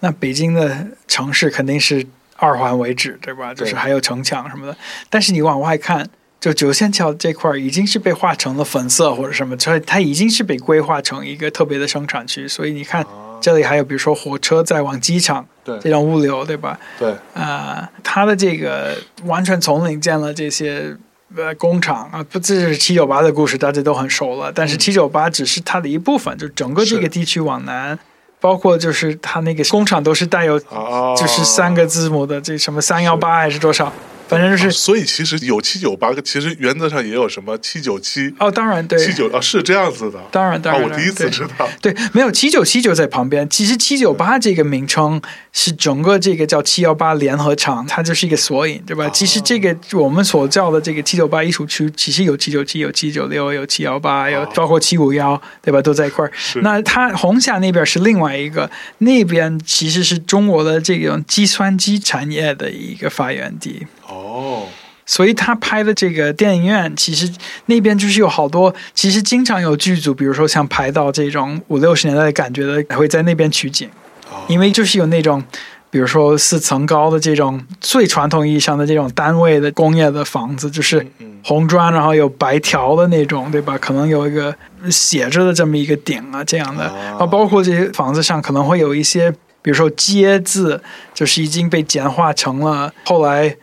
那北京的城市肯定是二环为止，对吧？就是还有城墙什么的。但是你往外看，就九仙桥这块儿已经是被画成了粉色或者什么，所以它已经是被规划成一个特别的生产区。所以你看，啊，这里还有比如说火车在往机场这种物流，对吧？对，啊，它的这个完全从零建了这些呃工厂啊，不，这是七九八的故事，大家都很熟了。但是嗯七九八只是它的一部分，就整个这个地区往南，包括就是它那个工厂都是带有啊，就是三个字母的，这什么三幺八还是多少，反正就是啊所以其实有七九八，其实原则上也有什么七九七、哦，当然对，七九啊，是这样子的。啊，当然当然，我第一次知道。对，没有七九七就在旁边。其实七九八这个名称是整个这个叫七幺八联合厂，它就是一个索引，对吧？哦其实这个我们所叫的这个七九八艺术区，其实有七九七、有七九六、有七幺八，有哦包括七五幺，对吧？都在一块儿。是那它红霞那边是另外一个，那边其实是中国的这种计算机产业的一个发源地。哦，所以他拍的这个电影院，其实那边就是有好多，其实经常有剧组，比如说像拍到这种五六十年代的感觉的，会在那边取景，哦。因为就是有那种，比如说四层高的这种最传统意义上的这种单位的工业的房子，就是红砖，然后有白条的那种，对吧？可能有一个写着的这么一个顶啊，这样的，啊然后包括这些房子上可能会有一些，比如说“街”字，就是已经被简化成了后来。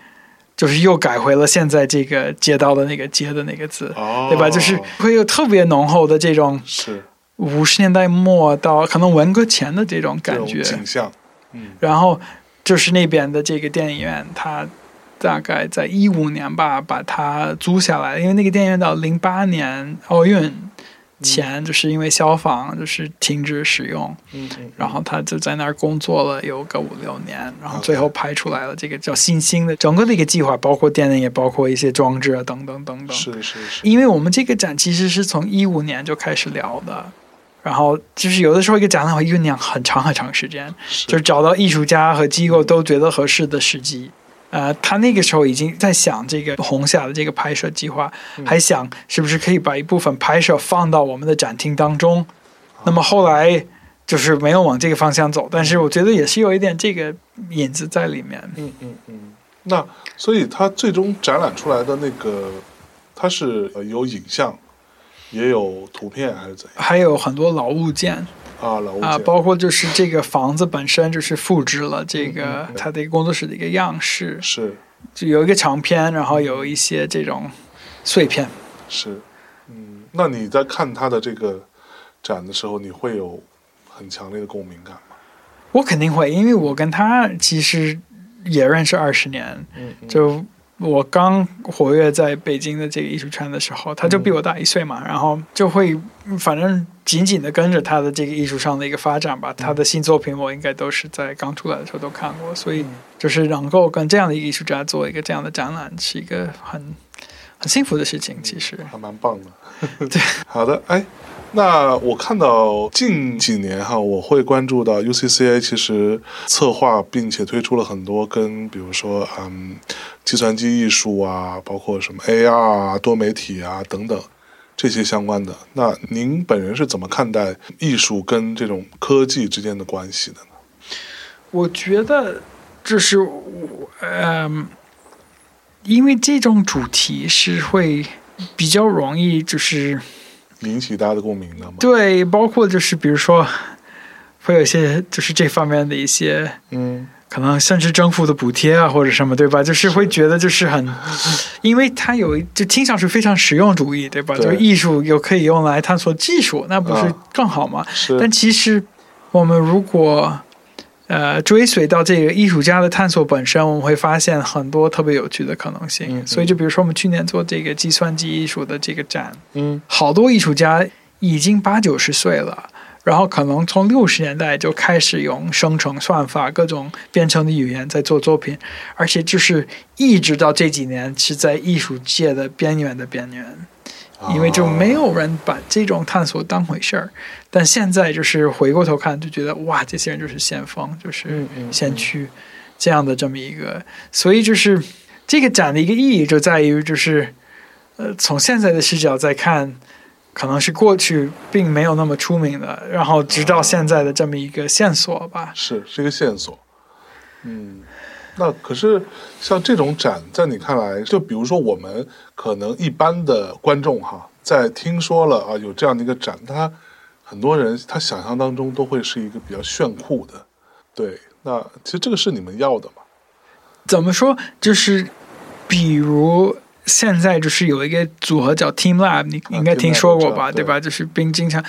就是又改回了现在这个街道的那个“街”的那个字，哦，对吧？就是会有特别浓厚的这种是五十年代末到可能文革前的这种这种感觉。景象。嗯，然后就是那边的这个电影院，它大概在一五年吧把它租下来，因为那个电影院到零八年奥运前，就是因为消防就是停止使用，然后他就在那儿工作了有个五六年，然后最后拍出来了这个叫星星的整个的一个计划，包括电影也包括一些装置啊等等等等。是是是，因为我们这个展其实是从一五年就开始聊的，然后就是有的时候一个展览会酝酿很长很长时间，就是找到艺术家和机构都觉得合适的时机。呃，他那个时候已经在想这个红霞的这个拍摄计划，嗯还想是不是可以把一部分拍摄放到我们的展厅当中。那么后来就是没有往这个方向走，但是我觉得也是有一点这个影子在里面。嗯嗯嗯，那所以他最终展览出来的那个，它是呃有影像，也有图片还是怎样还有很多老物件，啊？老物啊，包括就是这个房子本身就是复制了这嗯个嗯嗯它的一个工作室的一个样式，是就有一个长片，然后有一些这种碎片。是，嗯，那你在看他的这个展的时候，你会有很强烈的共鸣感吗？我肯定会，因为我跟他其实也认识二十年，嗯，就我刚活跃在北京的这个艺术圈的时候，他就比我大一岁嘛，然后就会反正紧紧的跟着他的这个艺术上的一个发展吧。他的新作品我应该都是在刚出来的时候都看过，所以就是能够跟这样的一个艺术家做一个这样的展览，是一个很很幸福的事情。其实，还蛮棒的。对，好的，哎，那我看到近几年哈，我会关注到 UCCA 其实策划并且推出了很多跟比如说嗯计算机艺术啊，包括什么 AR 啊、多媒体啊等等这些相关的。那您本人是怎么看待艺术跟这种科技之间的关系的呢？我觉得就是我嗯，因为这种主题是会比较容易就是。引起大家的共鸣的吗？对，包括就是比如说，会有一些就是这方面的一些，嗯，可能甚至政府的补贴啊或者什么，对吧？就是会觉得就是很，因为它有就听上去非常实用主义，对吧？对就是艺术又可以用来探索技术，那不是啊更好吗？是但其实我们如果呃追随到这个艺术家的探索本身，我们会发现很多特别有趣的可能性。嗯嗯所以就比如说我们去年做这个计算机艺术的这个展，嗯好多艺术家已经八九十岁了，然后可能从六十年代就开始用生成算法、各种编程的语言在做作品，而且就是一直到这几年是在艺术界的边缘的边缘，因为就没有人把这种探索当回事儿。但现在就是回过头看，就觉得哇，这些人就是先锋，就是先驱这样的这么一个，所以就是这个展的一个意义就在于就是，呃，从现在的视角再看，可能是过去并没有那么出名的，然后直到现在的这么一个线索吧。是是一个线索。嗯，那可是像这种展，在你看来，就比如说我们可能一般的观众哈，在听说了啊有这样的一个展，他很多人他想象当中都会是一个比较炫酷的，对。那其实这个是你们要的嘛？怎么说？就是比如现在就是有一个组合叫 Team Lab，你啊应该听说过吧？对吧？就是并经常。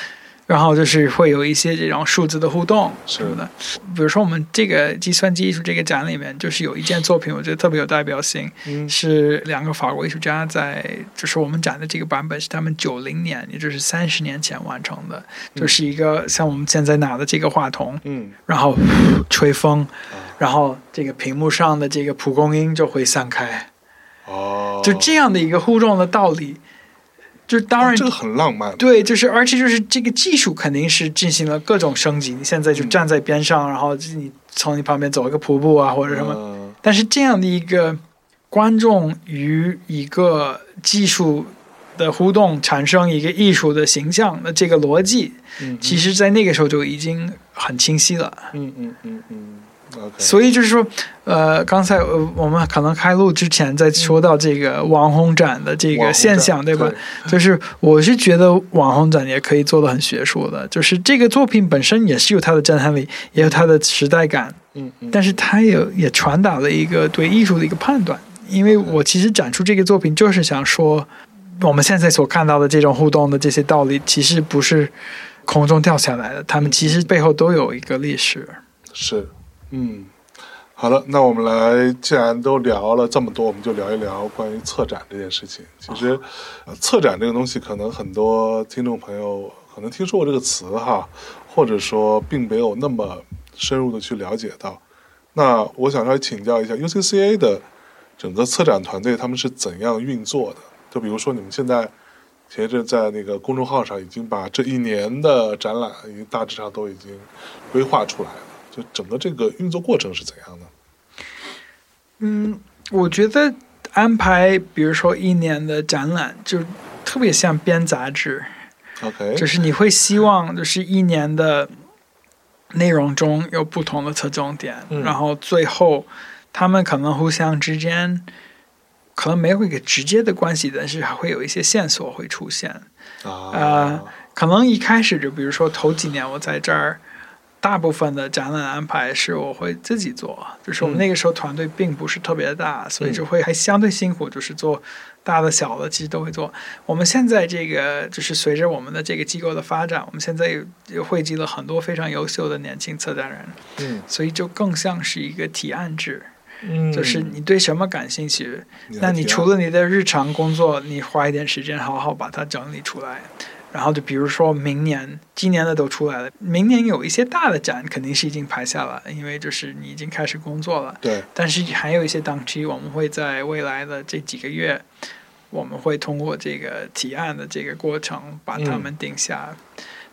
然后就是会有一些这种数字的互动什么的，比如说我们这个计算机艺术这个展里面，就是有一件作品，我觉得特别有代表性，嗯。是两个法国艺术家在，就是我们展的这个版本是他们九零年，也就是三十年前完成的，就是一个像我们现在拿的这个话筒，嗯。然后吹风，然后这个屏幕上的这个蒲公英就会散开，哦，就这样的一个互动的道理，就当然哦这个很浪漫。对，就是而且就是这个技术肯定是进行了各种升级。你现在就站在边上，然后你从你旁边走一个瀑布啊，或者什么。嗯但是这样的一个观众与一个技术的互动，产生一个艺术的形象的这个逻辑，嗯，其实在那个时候就已经很清晰了。嗯嗯嗯嗯所以就是说，呃，刚才呃我们可能开录之前在说到这个网红展的这个现象，对吧？对就是我是觉得网红展也可以做的很学术的，就是这个作品本身也是有它的震撼力，也有它的时代感，嗯嗯，但是它也也传达了一个对艺术的一个判断。因为我其实展出这个作品，就是想说，我们现在所看到的这种互动的这些道理，其实不是空中掉下来的，他们其实背后都有一个历史。是，嗯，好了，那我们来，既然都聊了这么多，我们就聊一聊关于策展这件事情。其实，呃策展这个东西，可能很多听众朋友可能听说过这个词哈，或者说并没有那么深入的去了解到。那我想稍微请教一下 UCCA 的整个策展团队，他们是怎样运作的？就比如说你们现在前一阵在那个公众号上已经把这一年的展览已经大致上都已经规划出来了，就整个这个运作过程是怎样的？嗯，我觉得安排，比如说一年的展览，就特别像编杂志，OK，就是你会希望就是一年的内容中有不同的侧重点，嗯然后最后他们可能互相之间可能没有一个直接的关系，但是还会有一些线索会出现。啊，呃可能一开始就比如说头几年我在这儿，大部分的展览安排是我会自己做，就是我们嗯那个时候团队并不是特别大，所以就会还相对辛苦，就是做大的小的其实都会做。我们现在这个就是随着我们的这个机构的发展，我们现在也也汇集了很多非常优秀的年轻策展人，嗯所以就更像是一个提案制，嗯，就是你对什么感兴趣，那你除了你的日常工作，你花一点时间好好把它整理出来。然后就比如说明年、今年的都出来了，明年有一些大的展肯定是已经排下了，因为就是你已经开始工作了。对，但是还有一些档期，我们会在未来的这几个月我们会通过这个提案的这个过程把他们定下。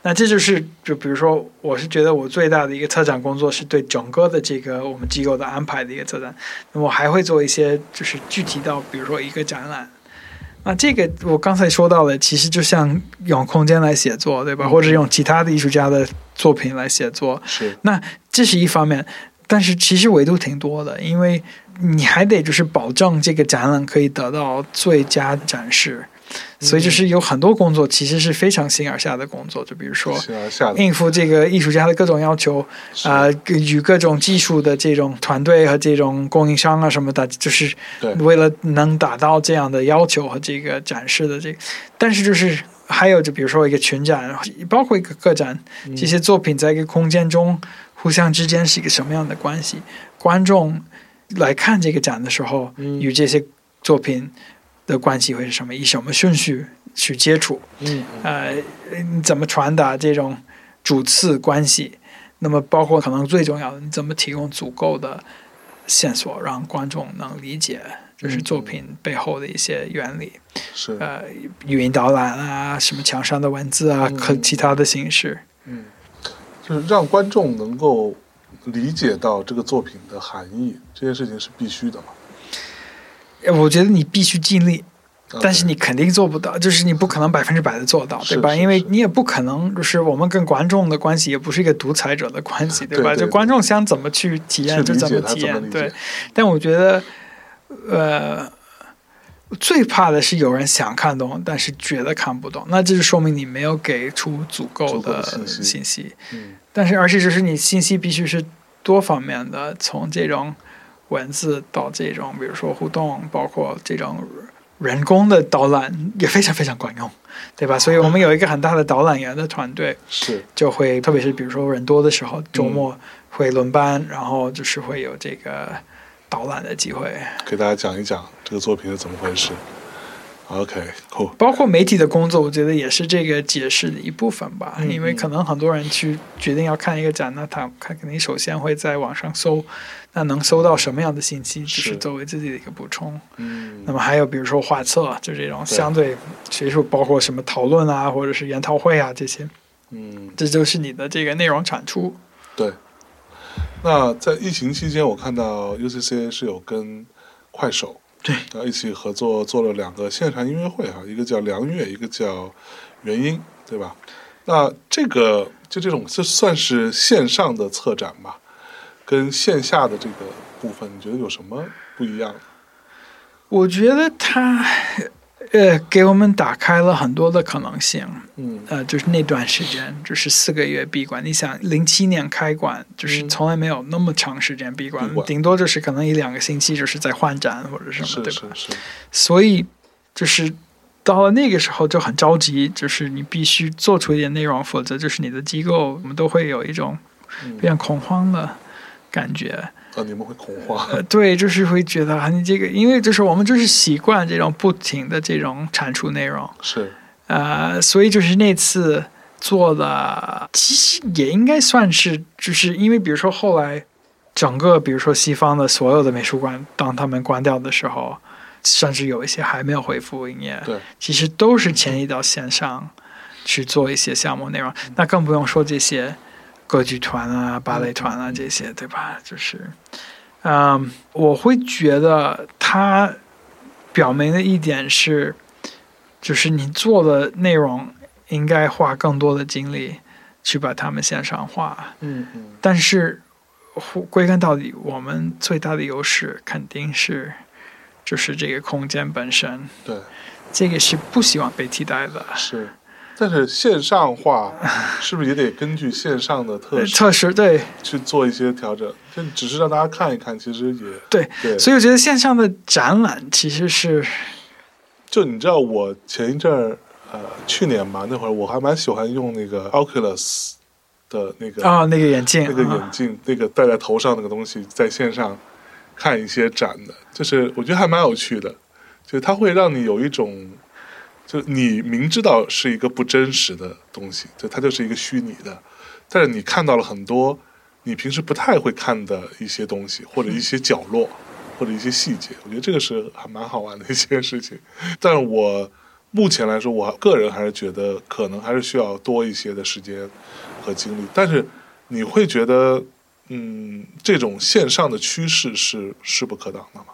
那这就是就比如说，我是觉得我最大的一个策展工作是对整个的这个我们机构的安排的一个策展。那么我还会做一些就是具体到比如说一个展览。那这个我刚才说到了，其实就像用空间来写作，对吧？或者用其他的艺术家的作品来写作。是。那这是一方面，但是其实维度挺多的，因为你还得就是保证这个展览可以得到最佳展示。所以就是有很多工作其实是非常形而下的工作，就比如说应付这个艺术家的各种要求，啊，与各种技术的这种团队和这种供应商啊什么的，就是为了能达到这样的要求和这个展示的这，但是就是还有就比如说一个群展，包括一个个展，这些作品在一个空间中互相之间是一个什么样的关系？观众来看这个展的时候，与这些作品。的关系会是什么？以什么顺序去接触？嗯，呃，你怎么传达这种主次关系？那么，包括可能最重要的，你怎么提供足够的线索，让观众能理解，就是作品背后的一些原理？是呃，语音导览啊，什么墙上的文字啊，和其他的形式。嗯，就是让观众能够理解到这个作品的含义，这件事情是必须的嘛？我觉得你必须尽力，但是你肯定做不到，就是你不可能百分之百的做到，对吧？因为你也不可能，就是我们跟观众的关系也不是一个独裁者的关系，对吧？就观众想怎么去体验就怎么体验，对。但我觉得，呃，最怕的是有人想看懂，但是觉得看不懂，那这就说明你没有给出足够的信息。嗯。但是，而且就是你信息必须是多方面的，从这种。文字到这种，比如说互动，包括这种人工的导览也非常非常管用，对吧？所以我们有一个很大的导览员的团队，是就会特别是比如说人多的时候，周末会轮班，然后就是会有这个导览的机会，给大家讲一讲这个作品是怎么回事。OK，包括媒体的工作，我觉得也是这个解释的一部分吧。因为可能很多人去决定要看一个展，那他他肯定首先会在网上搜，那能搜到什么样的信息，只是作为自己的一个补充。嗯。那么还有比如说画册，就这种相对学术，包括什么讨论啊，或者是研讨会啊这些。嗯。这就是你的这个内容产出。对。那在疫情期间，我看到 UCC 是有跟快手。对，然后一起合作做了两个线上音乐会哈，一个叫梁月，一个叫元音，对吧？那这个就这种，就算是线上的策展吧？跟线下的这个部分，你觉得有什么不一样？我觉得它。呃，给我们打开了很多的可能性。嗯，呃，就是那段时间，就是四个月闭馆。你想，零七年开馆，就是从来没有那么长时间闭馆，顶多就是可能一两个星期，就是在换展或者什么，对吧？是是。所以，就是到了那个时候就很着急，就是你必须做出一点内容，否则就是你的机构，我们都会有一种非常恐慌的感觉。啊！你们会恐慌？呃，对，就是会觉得啊，你这个，因为就是我们就是习惯这种不停的这种产出内容，是，呃，所以就是那次做的，其实也应该算是，就是因为比如说后来整个，比如说西方的所有的美术馆，当他们关掉的时候，甚至有一些还没有恢复营业，对，其实都是迁移到线上去做一些项目内容，那更不用说这些。歌剧团啊，芭蕾团啊，这些对吧？就是，嗯，我会觉得它表明的一点是，就是你做的内容应该花更多的精力去把它们线上化。嗯嗯。但是归根到底，我们最大的优势肯定是就是这个空间本身。对。这个是不希望被替代的。是。但是线上化是不是也得根据线上的特特色对去做一些调整？就只是让大家看一看，其实也对对。所以我觉得线上的展览其实是，就你知道，我前一阵儿呃去年吧，那会儿我还蛮喜欢用那个 Oculus 的那个啊那个眼镜，那个眼镜，那个戴在头上那个东西，在线上看一些展的，就是我觉得还蛮有趣的，就是它会让你有一种。就你明知道是一个不真实的东西，就它就是一个虚拟的，但是你看到了很多你平时不太会看的一些东西或者一些角落，或者一些细节，我觉得这个是还蛮好玩的一件事情。但是我目前来说，我个人还是觉得可能还是需要多一些的时间和精力。但是你会觉得，嗯，这种线上的趋势是势不可挡的吗？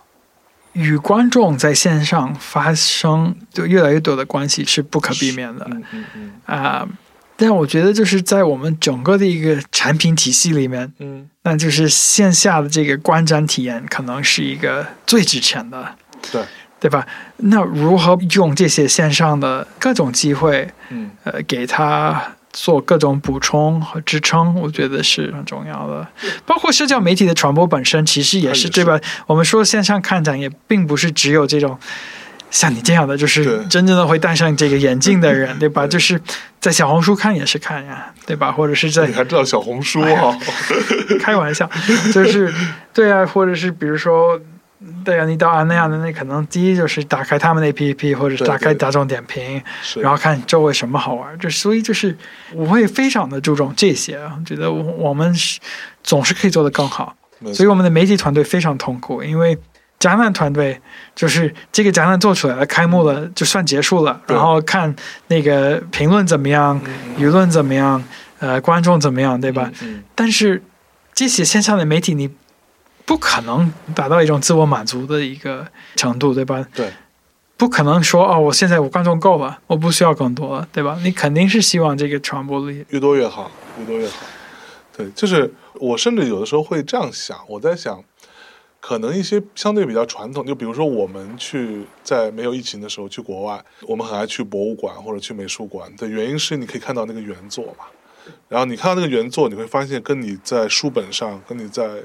与观众在线上发生就越来越多的关系是不可避免的。嗯嗯嗯啊、但我觉得就是在我们整个的一个产品体系里面，嗯，那就是线下的这个观展体验可能是一个最值钱的，对，对吧？那如何用这些线上的各种机会，嗯。呃，给它做各种补充和支撑，我觉得是很重要的。包括社交媒体的传播本身，其实也是对吧？我们说线上看展，也并不是只有这种。像你这样的，就是真正的会戴上这个眼镜的人，对吧？就是在小红书看也是看呀，对吧？或者是在你还知道小红书哎哈、开玩笑，就是对啊，或者是比如说，对啊，你到安那样的那可能第一就是打开他们的 APP，或者打开大众点评，是，然后看周围什么好玩。就所以就是我会非常的注重这些，啊，觉得我我们是总是可以做得更好。所以我们的媒体团队非常痛苦，因为展览团队就是这个展览做出来了，开幕了就算结束了，然后看那个评论怎么样，嗯舆论怎么样，呃，观众怎么样，对吧？？嗯但是这些线上的媒体，你不可能达到一种自我满足的一个程度，对吧？对，不可能说哦，我现在我观众够了，我不需要更多了，对吧？你肯定是希望这个传播力，越多越好，越多越好。对，就是我甚至有的时候会这样想，我在想，可能一些相对比较传统，就比如说我们去在没有疫情的时候去国外，我们很爱去博物馆或者去美术馆的原因是你可以看到那个原作嘛，然后你看到那个原作，你会发现跟你在书本上、跟你在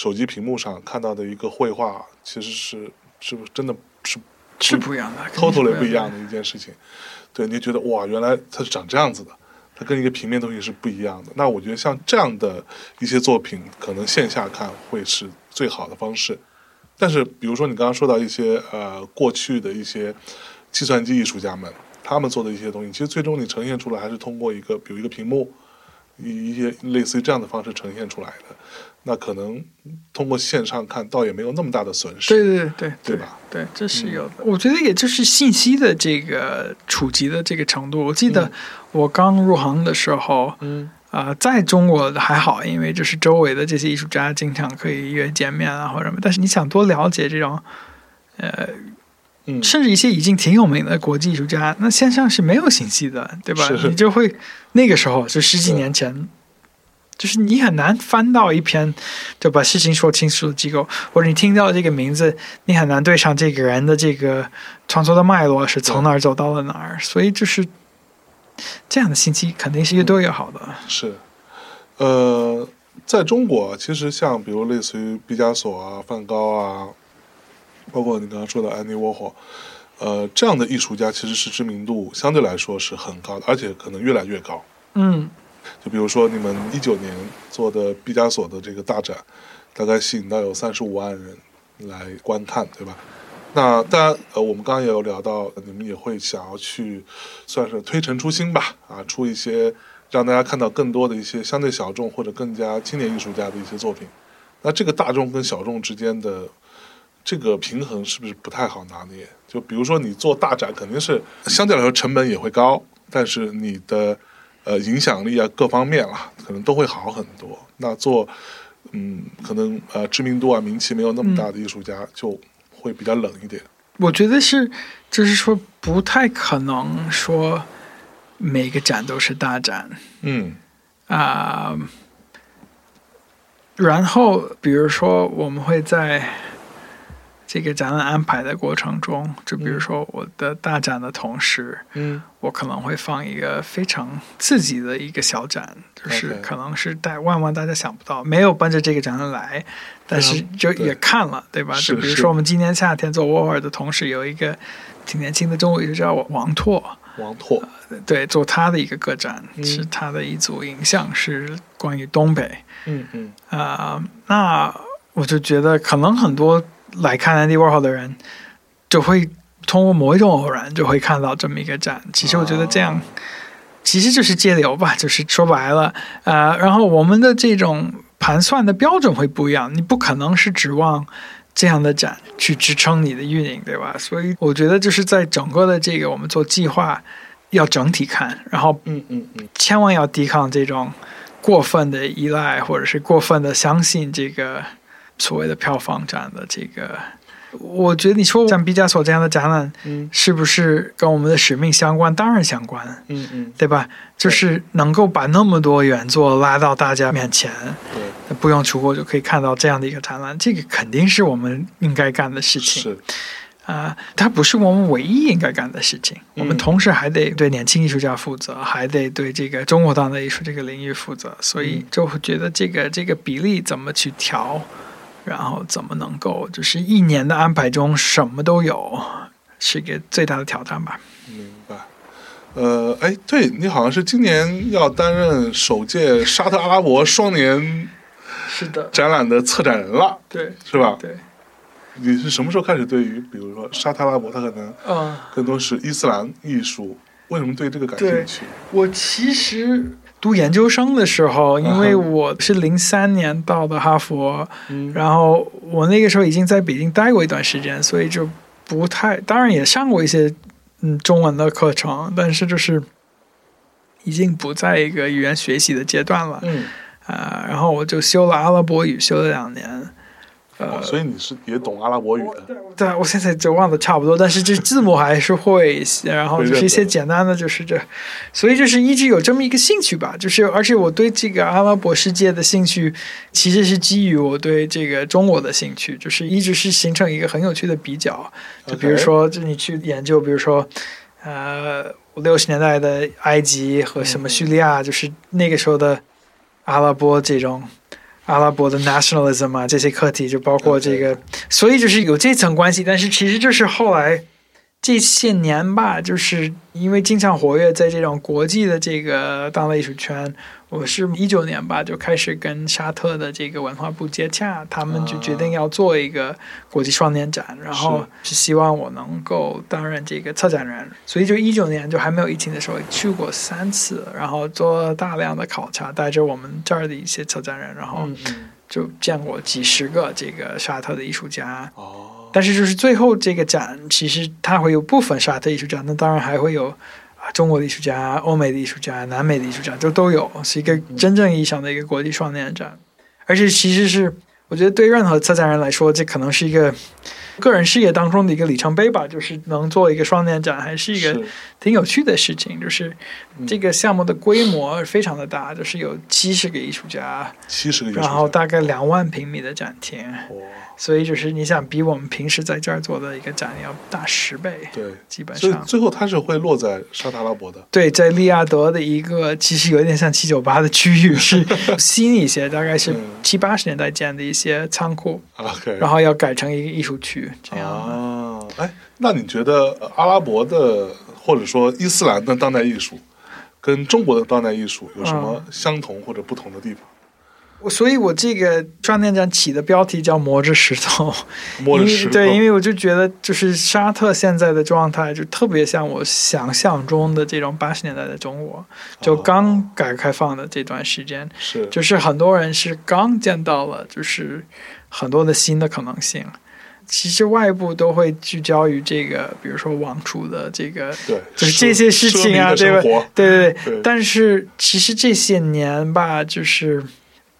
手机屏幕上看到的一个绘画，其实是是不是真的是是不一样的 totally 不一样的。的一件事情。对，你觉得哇，原来它是长这样子的，它跟一个平面东西是不一样的。那我觉得像这样的一些作品，可能线下看会是最好的方式。但是，比如说你刚刚说到一些呃过去的一些计算机艺术家们，他们做的一些东西，其实最终你呈现出来还是通过一个，比如一个屏幕，一一些类似于这样的方式呈现出来的。那可能通过线上看，倒也没有那么大的损失，对对对对对吧？对，这是嗯有的。我觉得也就是信息的这个触及的这个程度。我记得嗯我刚入行的时候，嗯啊、在中国还好，因为就是周围的这些艺术家经常可以约见面啊或者什么。但是你想多了解这种，呃，嗯，甚至一些已经挺有名的国际艺术家，那线上是没有信息的，对吧？是你就会那个时候就十几年前，就是你很难翻到一篇就把事情说清楚的机构，或者你听到这个名字，你很难对上这个人的这个创作的脉络是从哪儿走到了哪儿，所以就是这样的信息肯定是越多越好的。是，呃，在中国，其实像比如类似于毕加索啊、梵高啊，包括你刚刚说的安妮沃霍，呃，这样的艺术家其实是知名度相对来说是很高的，而且可能越来越高。嗯就比如说你们一九年做的毕加索的这个大展，大概吸引到有三十五万人来观看，对吧？那当然，呃，我们刚刚也有聊到，你们也会想要去，算是推陈出新吧，啊，出一些让大家看到更多的一些相对小众或者更加青年艺术家的一些作品。那这个大众跟小众之间的这个平衡是不是不太好拿捏？就比如说你做大展，肯定是相对来说成本也会高，但是你的呃影响力啊各方面啦，可能都会好很多。那做嗯，可能呃知名度啊名气没有那么大的艺术家，就会比较冷一点。我觉得是，就是说不太可能说每个展都是大展。嗯啊、然后比如说我们会在这个展览安排的过程中，就比如说我的大展的同时，嗯。我可能会放一个非常刺激的一个小展，就是可能是带万万大家想不到，没有奔着这个展览来，但是就也看了，对吧？就比如说我们今年夏天做沃尔的同时，有一个挺年轻的中国艺术家王拓，王拓，对，做他的一个个展，嗯。是他的一组影像，是关于东北。嗯嗯。啊、那我就觉得可能很多来看 Andy Warhol 的人，就会通过某一种偶然就会看到这么一个展。其实我觉得这样，啊其实就是借流吧，就是说白了，呃，然后我们的这种盘算的标准会不一样，你不可能是指望。这样的展去支撑你的运营，对吧？所以我觉得就是在整个的这个我们做计划要整体看，然后嗯嗯嗯，千万要抵抗这种过分的依赖，或者是过分的相信这个所谓的票房展的这个。我觉得你说像毕加索这样的展览，嗯是不是跟我们的使命相关？当然相关，嗯嗯，对吧？就是能够把那么多原作拉到大家面前，对，不用出国就可以看到这样的一个展览，这个肯定是我们应该干的事情是，啊、它不是我们唯一应该干的事情。我们同时还得对年轻艺术家负责，还得对这个中国当代艺术这个领域负责，所以就会觉得这个这个比例怎么去调，然后怎么能够就是一年的安排中什么都有，是一个最大的挑战吧。明白。呃，哎，对你好像是今年要担任首届沙特阿拉伯双年是的，展览的策展人了，对是吧？对，你是什么时候开始对于比如说沙特阿拉伯，它可能嗯。更多是伊斯兰艺术，为什么对这个感兴趣？我其实读研究生的时候，因为我是零三年到的哈佛，嗯。然后我那个时候已经在北京待过一段时间，所以就不太，当然也上过一些嗯中文的课程，但是就是已经不在一个语言学习的阶段了。嗯，啊、然后我就修了阿拉伯语，修了两年。呃哦，所以你是也懂阿拉伯语的，对，我现在就忘得差不多，但是这字母还是会一些，然后就是一些简单的，就是这，所以就是一直有这么一个兴趣吧，就是而且我对这个阿拉伯世界的兴趣，其实是基于我对这个中国的兴趣，就是一直是形成一个很有趣的比较，就比如说，就你去研究，比如说，呃，五六十年代的埃及和什么叙利亚，就是那个时候的阿拉伯这种。阿拉伯的 nationalism 啊，这些课题就包括这个所以就是有这层关系，但是其实就是后来这些年吧，就是因为经常活跃在这种国际的这个当代艺术圈，我是一九年吧就开始跟沙特的这个文化部接洽，他们就决定要做一个国际双年展，然后是。希望我能够担任这个策展人，所以就一九年就还没有疫情的时候去过三次，然后做大量的考察，带着我们这儿的一些策展人，然后就见过几十个这个沙特的艺术家，哦，但是就是最后这个展，其实它会有部分沙特艺术家，那当然还会有啊中国的艺术家、欧美的艺术家、南美的艺术家，就都有，是一个真正意义上的一个国际双年展。而且其实是我觉得对任何策展人来说，这可能是一个个人事业当中的一个里程碑吧，就是能做一个双年展，还是一个挺有趣的事情。就是这个项目的规模非常的大，就是有七十个艺术家，七十个然后大概两万平米的展厅。哇，所以就是你想比我们平时在这儿做的一个展要大十倍，对，基本所以上。最后它是会落在沙特阿拉伯的，对，在利亚德的一个其实有点像七九八的区域，是 新一些，大概是嗯七八十年代建的一些仓库，OK，然后要改成一个艺术区这样的。啊，哎，那你觉得呃阿拉伯的或者说伊斯兰的当代艺术，跟中国的当代艺术有什嗯么相同或者不同的地方？所以我这个双年展起的标题叫“磨着石头”，摸着石头，因为对，因为我就觉得就是沙特现在的状态就特别像我想象中的这种八十年代的中国，就哦刚改革开放的这段时间。是就是很多人是刚见到了，就是很多的新的可能性。其实外部都会聚焦于这个，比如说王储的这个，对，就是这些事情啊，奢对吧靡的生活？对对对。对，但是其实这些年吧，就是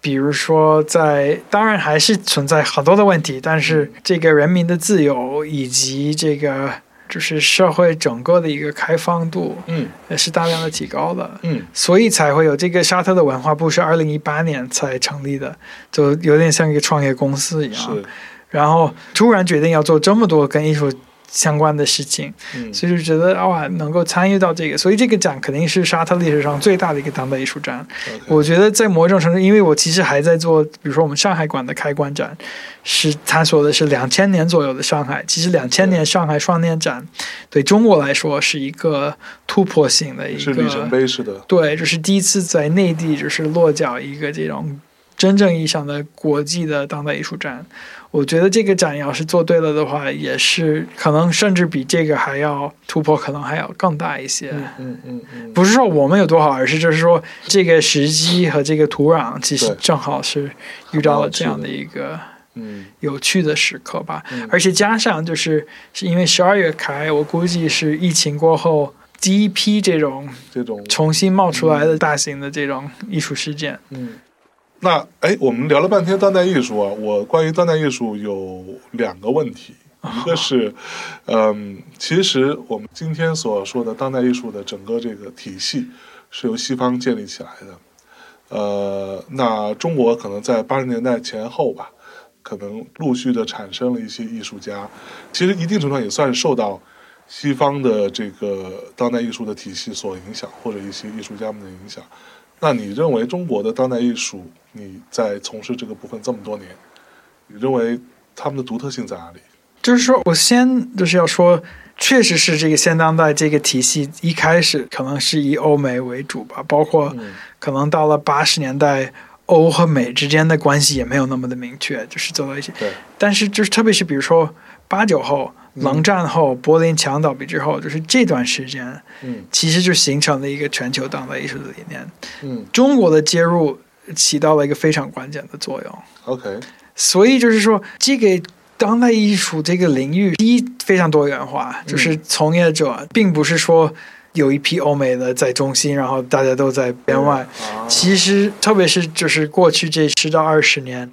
比如说在，当然还是存在很多的问题，但是这个人民的自由以及这个就是社会整个的一个开放度，嗯也是大量的提高了。嗯所以才会有这个沙特的文化部是二零一八年才成立的，就有点像一个创业公司一样。是然后突然决定要做这么多跟艺术相关的事情，嗯所以就觉得哇，能够参与到这个，所以这个展肯定是沙特历史上最大的一个当代艺术展。我觉得在某种程度，因为我其实还在做，比如说我们上海馆的开馆展，是探索的是两千年左右的上海。其实两千年上海双年展对中国来说是一个突破性的一个是里程碑式的，对，就是第一次在内地就是落脚一个这种真正意义上的国际的当代艺术展。我觉得这个展要是做对了的话，也是可能甚至比这个还要突破，可能还要更大一些。嗯嗯嗯，不是说我们有多好，而是就是说这个时机和这个土壤其实正好是遇到了这样的一个嗯。有趣的时刻吧。嗯。而且加上就是是因为十二月开，我估计是疫情过后第一批这种这种重新冒出来的大型的这种艺术事件。嗯，那哎，我们聊了半天当代艺术啊，我关于当代艺术有两个问题，一个是，嗯，其实我们今天所说的当代艺术的整个这个体系是由西方建立起来的，呃，那中国可能在八十年代前后吧，可能陆续的产生了一些艺术家，其实一定程度上也算是受到。西方的这个当代艺术的体系所影响，或者一些艺术家们的影响，那你认为中国的当代艺术，你在从事这个部分这么多年，你认为他们的独特性在哪里？就是说我先就是要说，确实是这个现当代这个体系一开始可能是以欧美为主吧，包括嗯可能到了八十年代，欧和美之间的关系也没有那么的明确，就是走到一起。对，但是就是特别是比如说八九后、嗯冷战后、柏林墙倒闭之后，就是这段时间，嗯。其实就形成了一个全球当代艺术的理念。嗯。中国的介入起到了一个非常关键的作用。，OK，所以就是说，这个当代艺术这个领域，第一非常多元化，就是从业者并不是说有一批欧美的在中心，然后大家都在边外。啊，其实，特别是就是过去这十到二十年，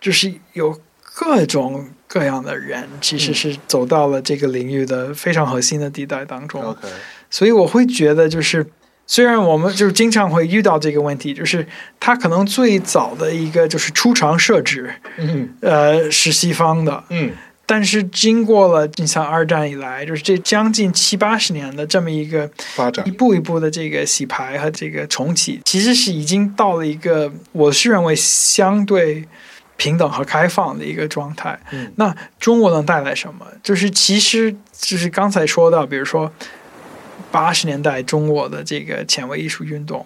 就是有各种各样的人，其实是走到了这个领域的非常核心的地带当中。OK，所以我会觉得，就是虽然我们就是经常会遇到这个问题，就是他可能最早的一个就是出厂设置，嗯。呃，是西方的，嗯。但是经过了你像二战以来，就是这将近七八十年的这么一个发展。一，步一步的这个洗牌和这个重启，其实是已经到了一个我是认为相对平等和开放的一个状态。嗯那中国能带来什么？就是其实就是刚才说到，比如说八十年代中国的这个前卫艺术运动，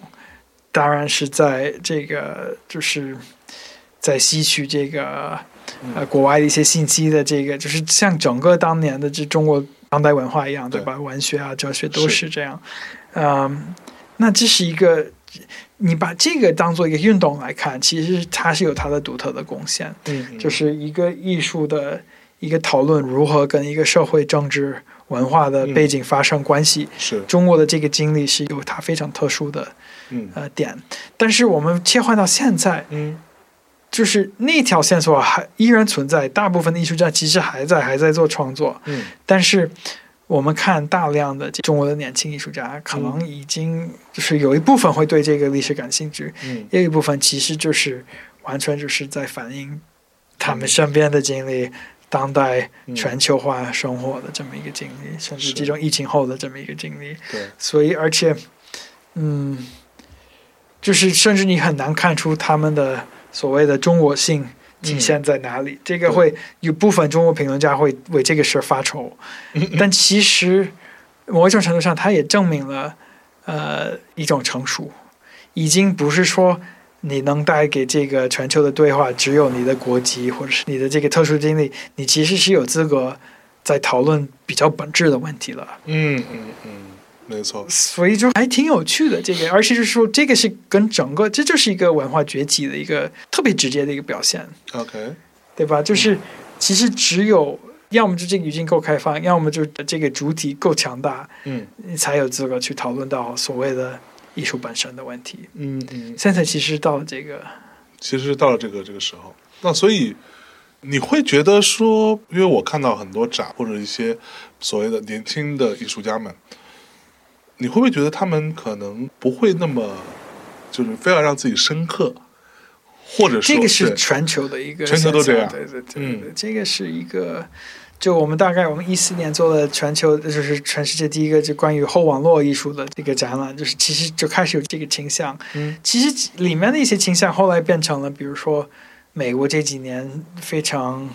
当然是在这个就是在吸取这个呃国外的一些信息的这个，就是像整个当年的这中国当代文化一样，对吧？文学啊、哲学都是这样。嗯，那这是一个。你把这个当做一个运动来看，其实它是有它的独特的贡献。嗯，就是一个艺术的一个讨论如何跟一个社会政治文化的背景发生关系。是，中国的这个经历是有它非常特殊的嗯呃点，但是我们切换到现在，嗯就是那条线索还依然存在，大部分的艺术家其实还在还在做创作，嗯但是。我们看大量的中国的年轻艺术家，可能已经就是有一部分会对这个历史感兴趣，嗯。也有一部分其实就是完全就是在反映他们身边的经历，当代嗯全球化生活的这么一个经历，甚至是这种疫情后的这么一个经历。对，所以，而且，嗯，就是甚至你很难看出他们的所谓的中国性体现在哪里。这个会有部分中国评论家会为这个事儿发愁，但其实某一种程度上，它也证明了呃一种成熟，已经不是说。你能带给这个全球的对话，只有你的国籍或者是你的这个特殊经历，你其实是有资格在讨论比较本质的问题了。嗯嗯嗯，没错，所以就还挺有趣的这个，而且就是说，这个是跟整个，这就是一个文化崛起的一个特别直接的一个表现，OK，对吧？就是其实只有要么就这个语境够开放，要么就这个主体够强大，嗯。你才有资格去讨论到所谓的艺术本身的问题。嗯嗯，现在其实到了这个，其实到了这个这个时候，那所以你会觉得说，因为我看到很多展或者一些所谓的年轻的艺术家们，你会不会觉得他们可能不会那么就是非要让自己深刻，或者说这个是全球的一个全球都这样对对对对嗯，这个是一个。就我们大概我们一四年做了全球，就是全世界第一个就关于后网络艺术的这个展览，就是其实就开始有这个倾向。嗯其实里面的一些倾向后来变成了，比如说美国这几年非常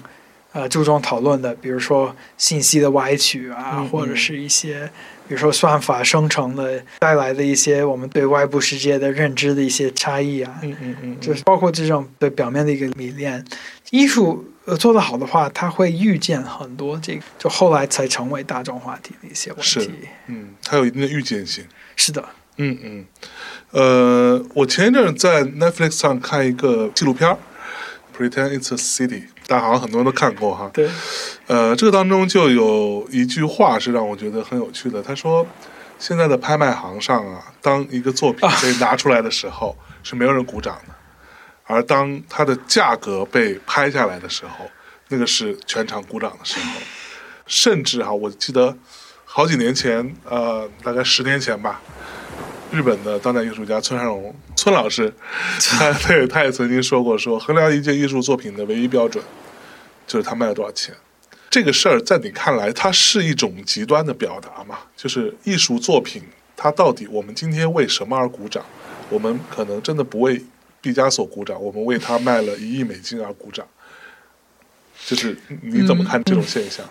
呃注重讨论的，比如说信息的歪曲啊，嗯或者是一些比如说算法生成的带来的一些我们对外部世界的认知的一些差异啊，嗯嗯嗯，就是包括这种对表面的一个迷恋，艺术呃做得好的话，它会预见很多这个就后来才成为大众话题的一些问是。题。嗯，它有一定的预见性。是的，嗯嗯，呃，我前一阵在 Netflix 上看一个纪录片儿《Pretend It's a City》，大家好像很多人都看过哈。对，呃，这个当中就有一句话是让我觉得很有趣的，他说：“现在的拍卖行上啊，当一个作品被拿出来的时候，是没有人鼓掌的；而当它的价格被拍下来的时候，那个是全场鼓掌的时候。甚至哈，我记得好几年前，呃，大概十年前吧。”日本的当代艺术家村上隆村老师，他 对他也曾经说过，说衡量一件艺术作品的唯一标准，就是他卖了多少钱。这个事儿在你看来，它是一种极端的表达嘛？就是艺术作品，它到底我们今天为什么而鼓掌？我们可能真的不为毕加索鼓掌，我们为他卖了一亿美金而鼓掌。就是你怎么看这种现象？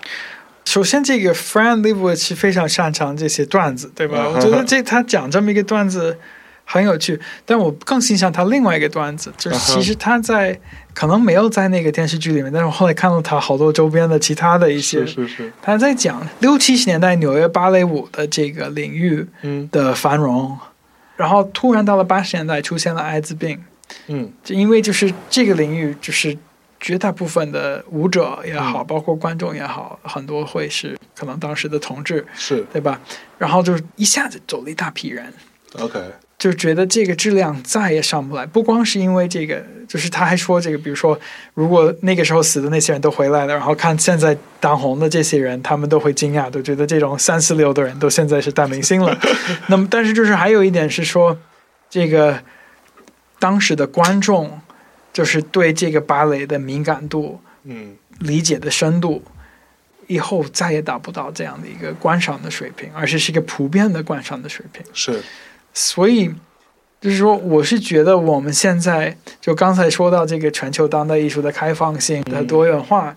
首先，这个 Fran Lebowitz 非常擅长这些段子，对吧？我觉得这他讲这么一个段子很有趣，但我更欣赏他另外一个段子，就是其实他在可能没有在那个电视剧里面，但是我后来看到他好多周边的其他的一些，是是是，他在讲六七十年代纽约芭蕾舞的这个领域的繁荣，然后突然到了八十年代出现了艾滋病，嗯，就因为就是这个领域就是。绝大部分的舞者也好，包括观众也好，很多会是可能当时的同志，是对吧？然后就是一下子走了一大批人，OK，就觉得这个质量再也上不来。不光是因为这个，就是他还说这个，比如说，如果那个时候死的那些人都回来了，然后看现在当红的这些人，他们都会惊讶，都觉得这种三四流的人都现在是大明星了。那么，但是就是还有一点是说，这个当时的观众。就是对这个芭蕾的敏感度，嗯，理解的深度，以后再也达不到这样的一个观赏的水平，而且是一个普遍的观赏的水平。是，所以就是说，我是觉得我们现在就刚才说到这个全球当代艺术的开放性的多元化，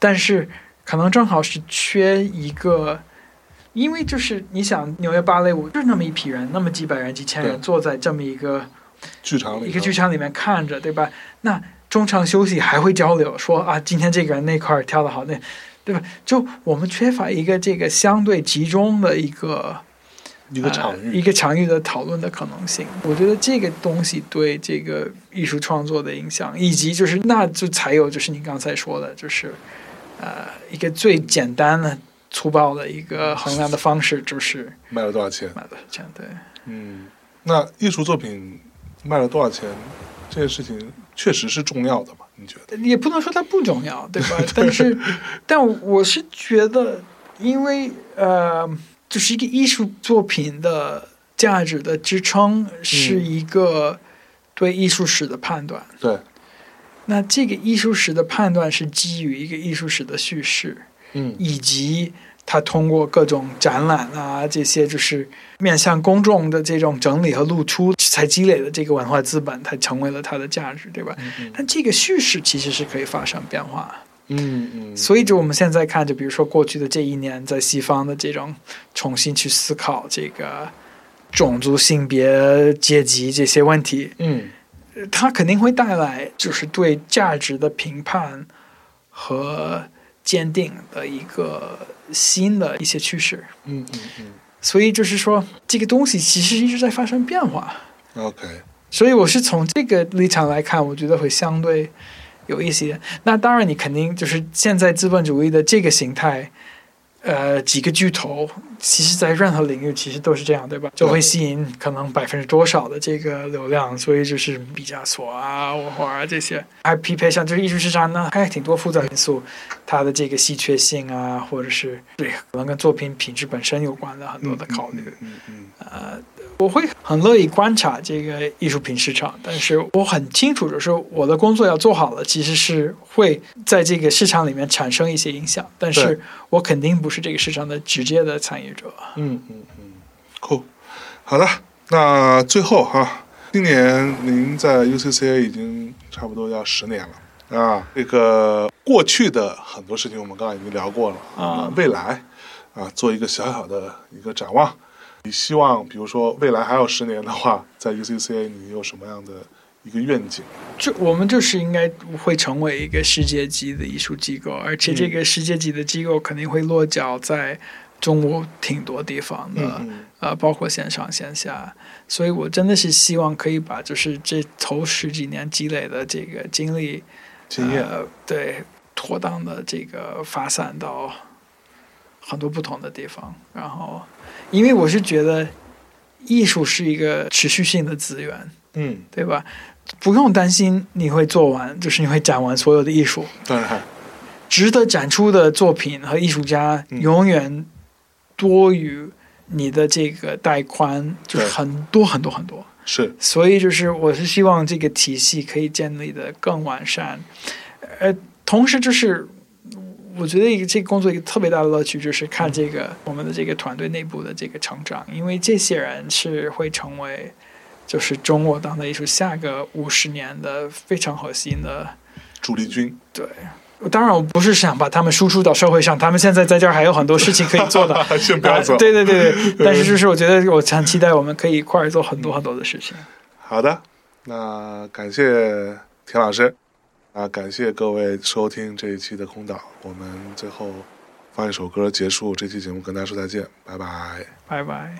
但是可能正好是缺一个，因为就是你想纽约芭蕾舞就是那么一批人，那么几百人、几千人坐在这么一个。剧场里，一个剧场里面看着，对吧？那中场休息还会交流，说啊，今天这个人那块跳的好，那对吧？就我们缺乏一个这个相对集中的一个一个场域，一个场域的讨论的可能性。我觉得这个东西对这个艺术创作的影响，以及就是那就才有就是你刚才说的，就是呃一个最简单的粗暴的一个衡量的方式，就是卖了多少钱，卖多少钱？对，嗯，那艺术作品。卖了多少钱？这件事情确实是重要的嘛？你觉得？也不能说它不重要，对吧？但是，但我是觉得，因为呃，就是一个艺术作品的价值的支撑是一个对艺术史的判断。对。那这个艺术史的判断是基于一个艺术史的叙事，嗯，以及。他通过各种展览啊，这些就是面向公众的这种整理和露出，才积累了这个文化资本，才成为了它的价值，对吧？但这个叙事其实是可以发生变化。嗯嗯。所以，就我们现在看，就比如说过去的这一年，在西方的这种重新去思考这个种族、性别、阶级这些问题，嗯，它肯定会带来就是对价值的评判和坚定的一个。新的一些趋势，嗯嗯嗯，所以就是说，这个东西其实一直在发生变化。OK，所以我是从这个立场来看，我觉得会相对有一些。那当然，你肯定就是现在资本主义的这个形态。呃，几个巨头，其实，在任何领域，其实都是这样，对吧？就会吸引可能百分之多少的这个流量，所以就是毕加索啊、沃霍尔这些，还匹配上就是艺术市场呢，还挺多复杂因素，它的这个稀缺性啊，或者是对可能跟作品品质本身有关的很多的考虑，嗯嗯，呃。我会很乐意观察这个艺术品市场，但是我很清楚，就是我的工作要做好了，其实是会在这个市场里面产生一些影响，但是我肯定不是这个市场的直接的参与者。嗯嗯嗯，cool，好的，那最后哈，今年您在 UCCA 已经差不多要十年了啊，这个过去的很多事情我们刚刚已经聊过了啊，未来啊，做一个小小的一个展望。你希望，比如说未来还有十年的话，在 UCCA 你有什么样的一个愿景？就我们就是应该会成为一个世界级的艺术机构，而且这个世界级的机构肯定会落脚在中国挺多地方的，呃，包括线上线下。所以我真的是希望可以把就是这头十几年积累的这个经历、经验，对，妥当的这个发散到很多不同的地方。然后，因为我是觉得艺术是一个持续性的资源，嗯，对吧？不用担心你会做完，就是你会展完所有的艺术。当然，值得展出的作品和艺术家嗯永远多于你的这个带宽，就是很多很多很多。是所以就是我是希望这个体系可以建立的更完善，呃，同时就是我觉得一个这个工作一个特别大的乐趣就是看这个我们的这个团队内部的这个成长，因为这些人是会成为就是中国当代艺术下个五十年的非常核心的主力军，对。当然，我不是想把他们输出到社会上，他们现在在这儿还有很多事情可以做的。先不要走。啊对对对对，但是就是我觉得我很期待我们可以一块儿做很多很多的事情。好的，那感谢田老师，啊，感谢各位收听这一期的空岛。我们最后放一首歌结束这期节目，跟大家说再见，拜拜。拜拜。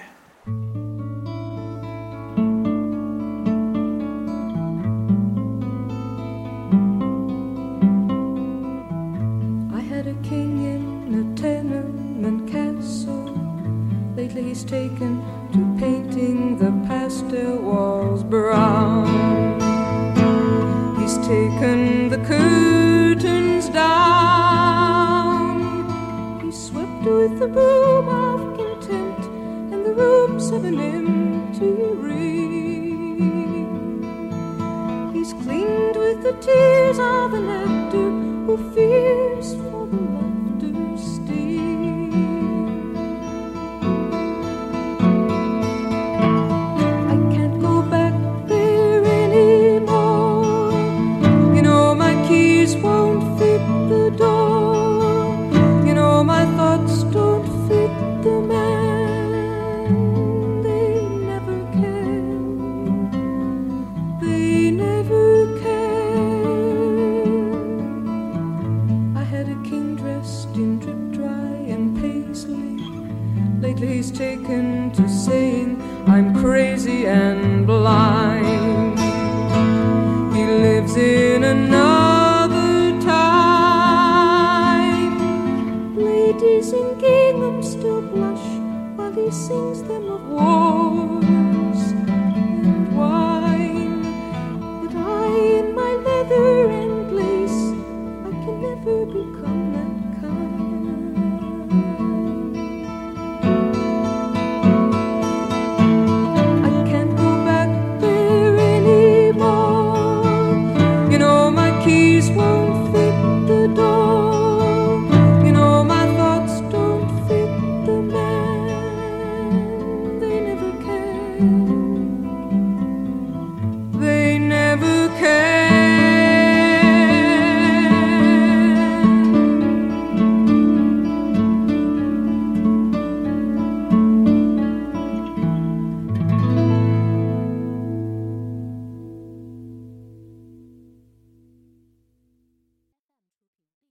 I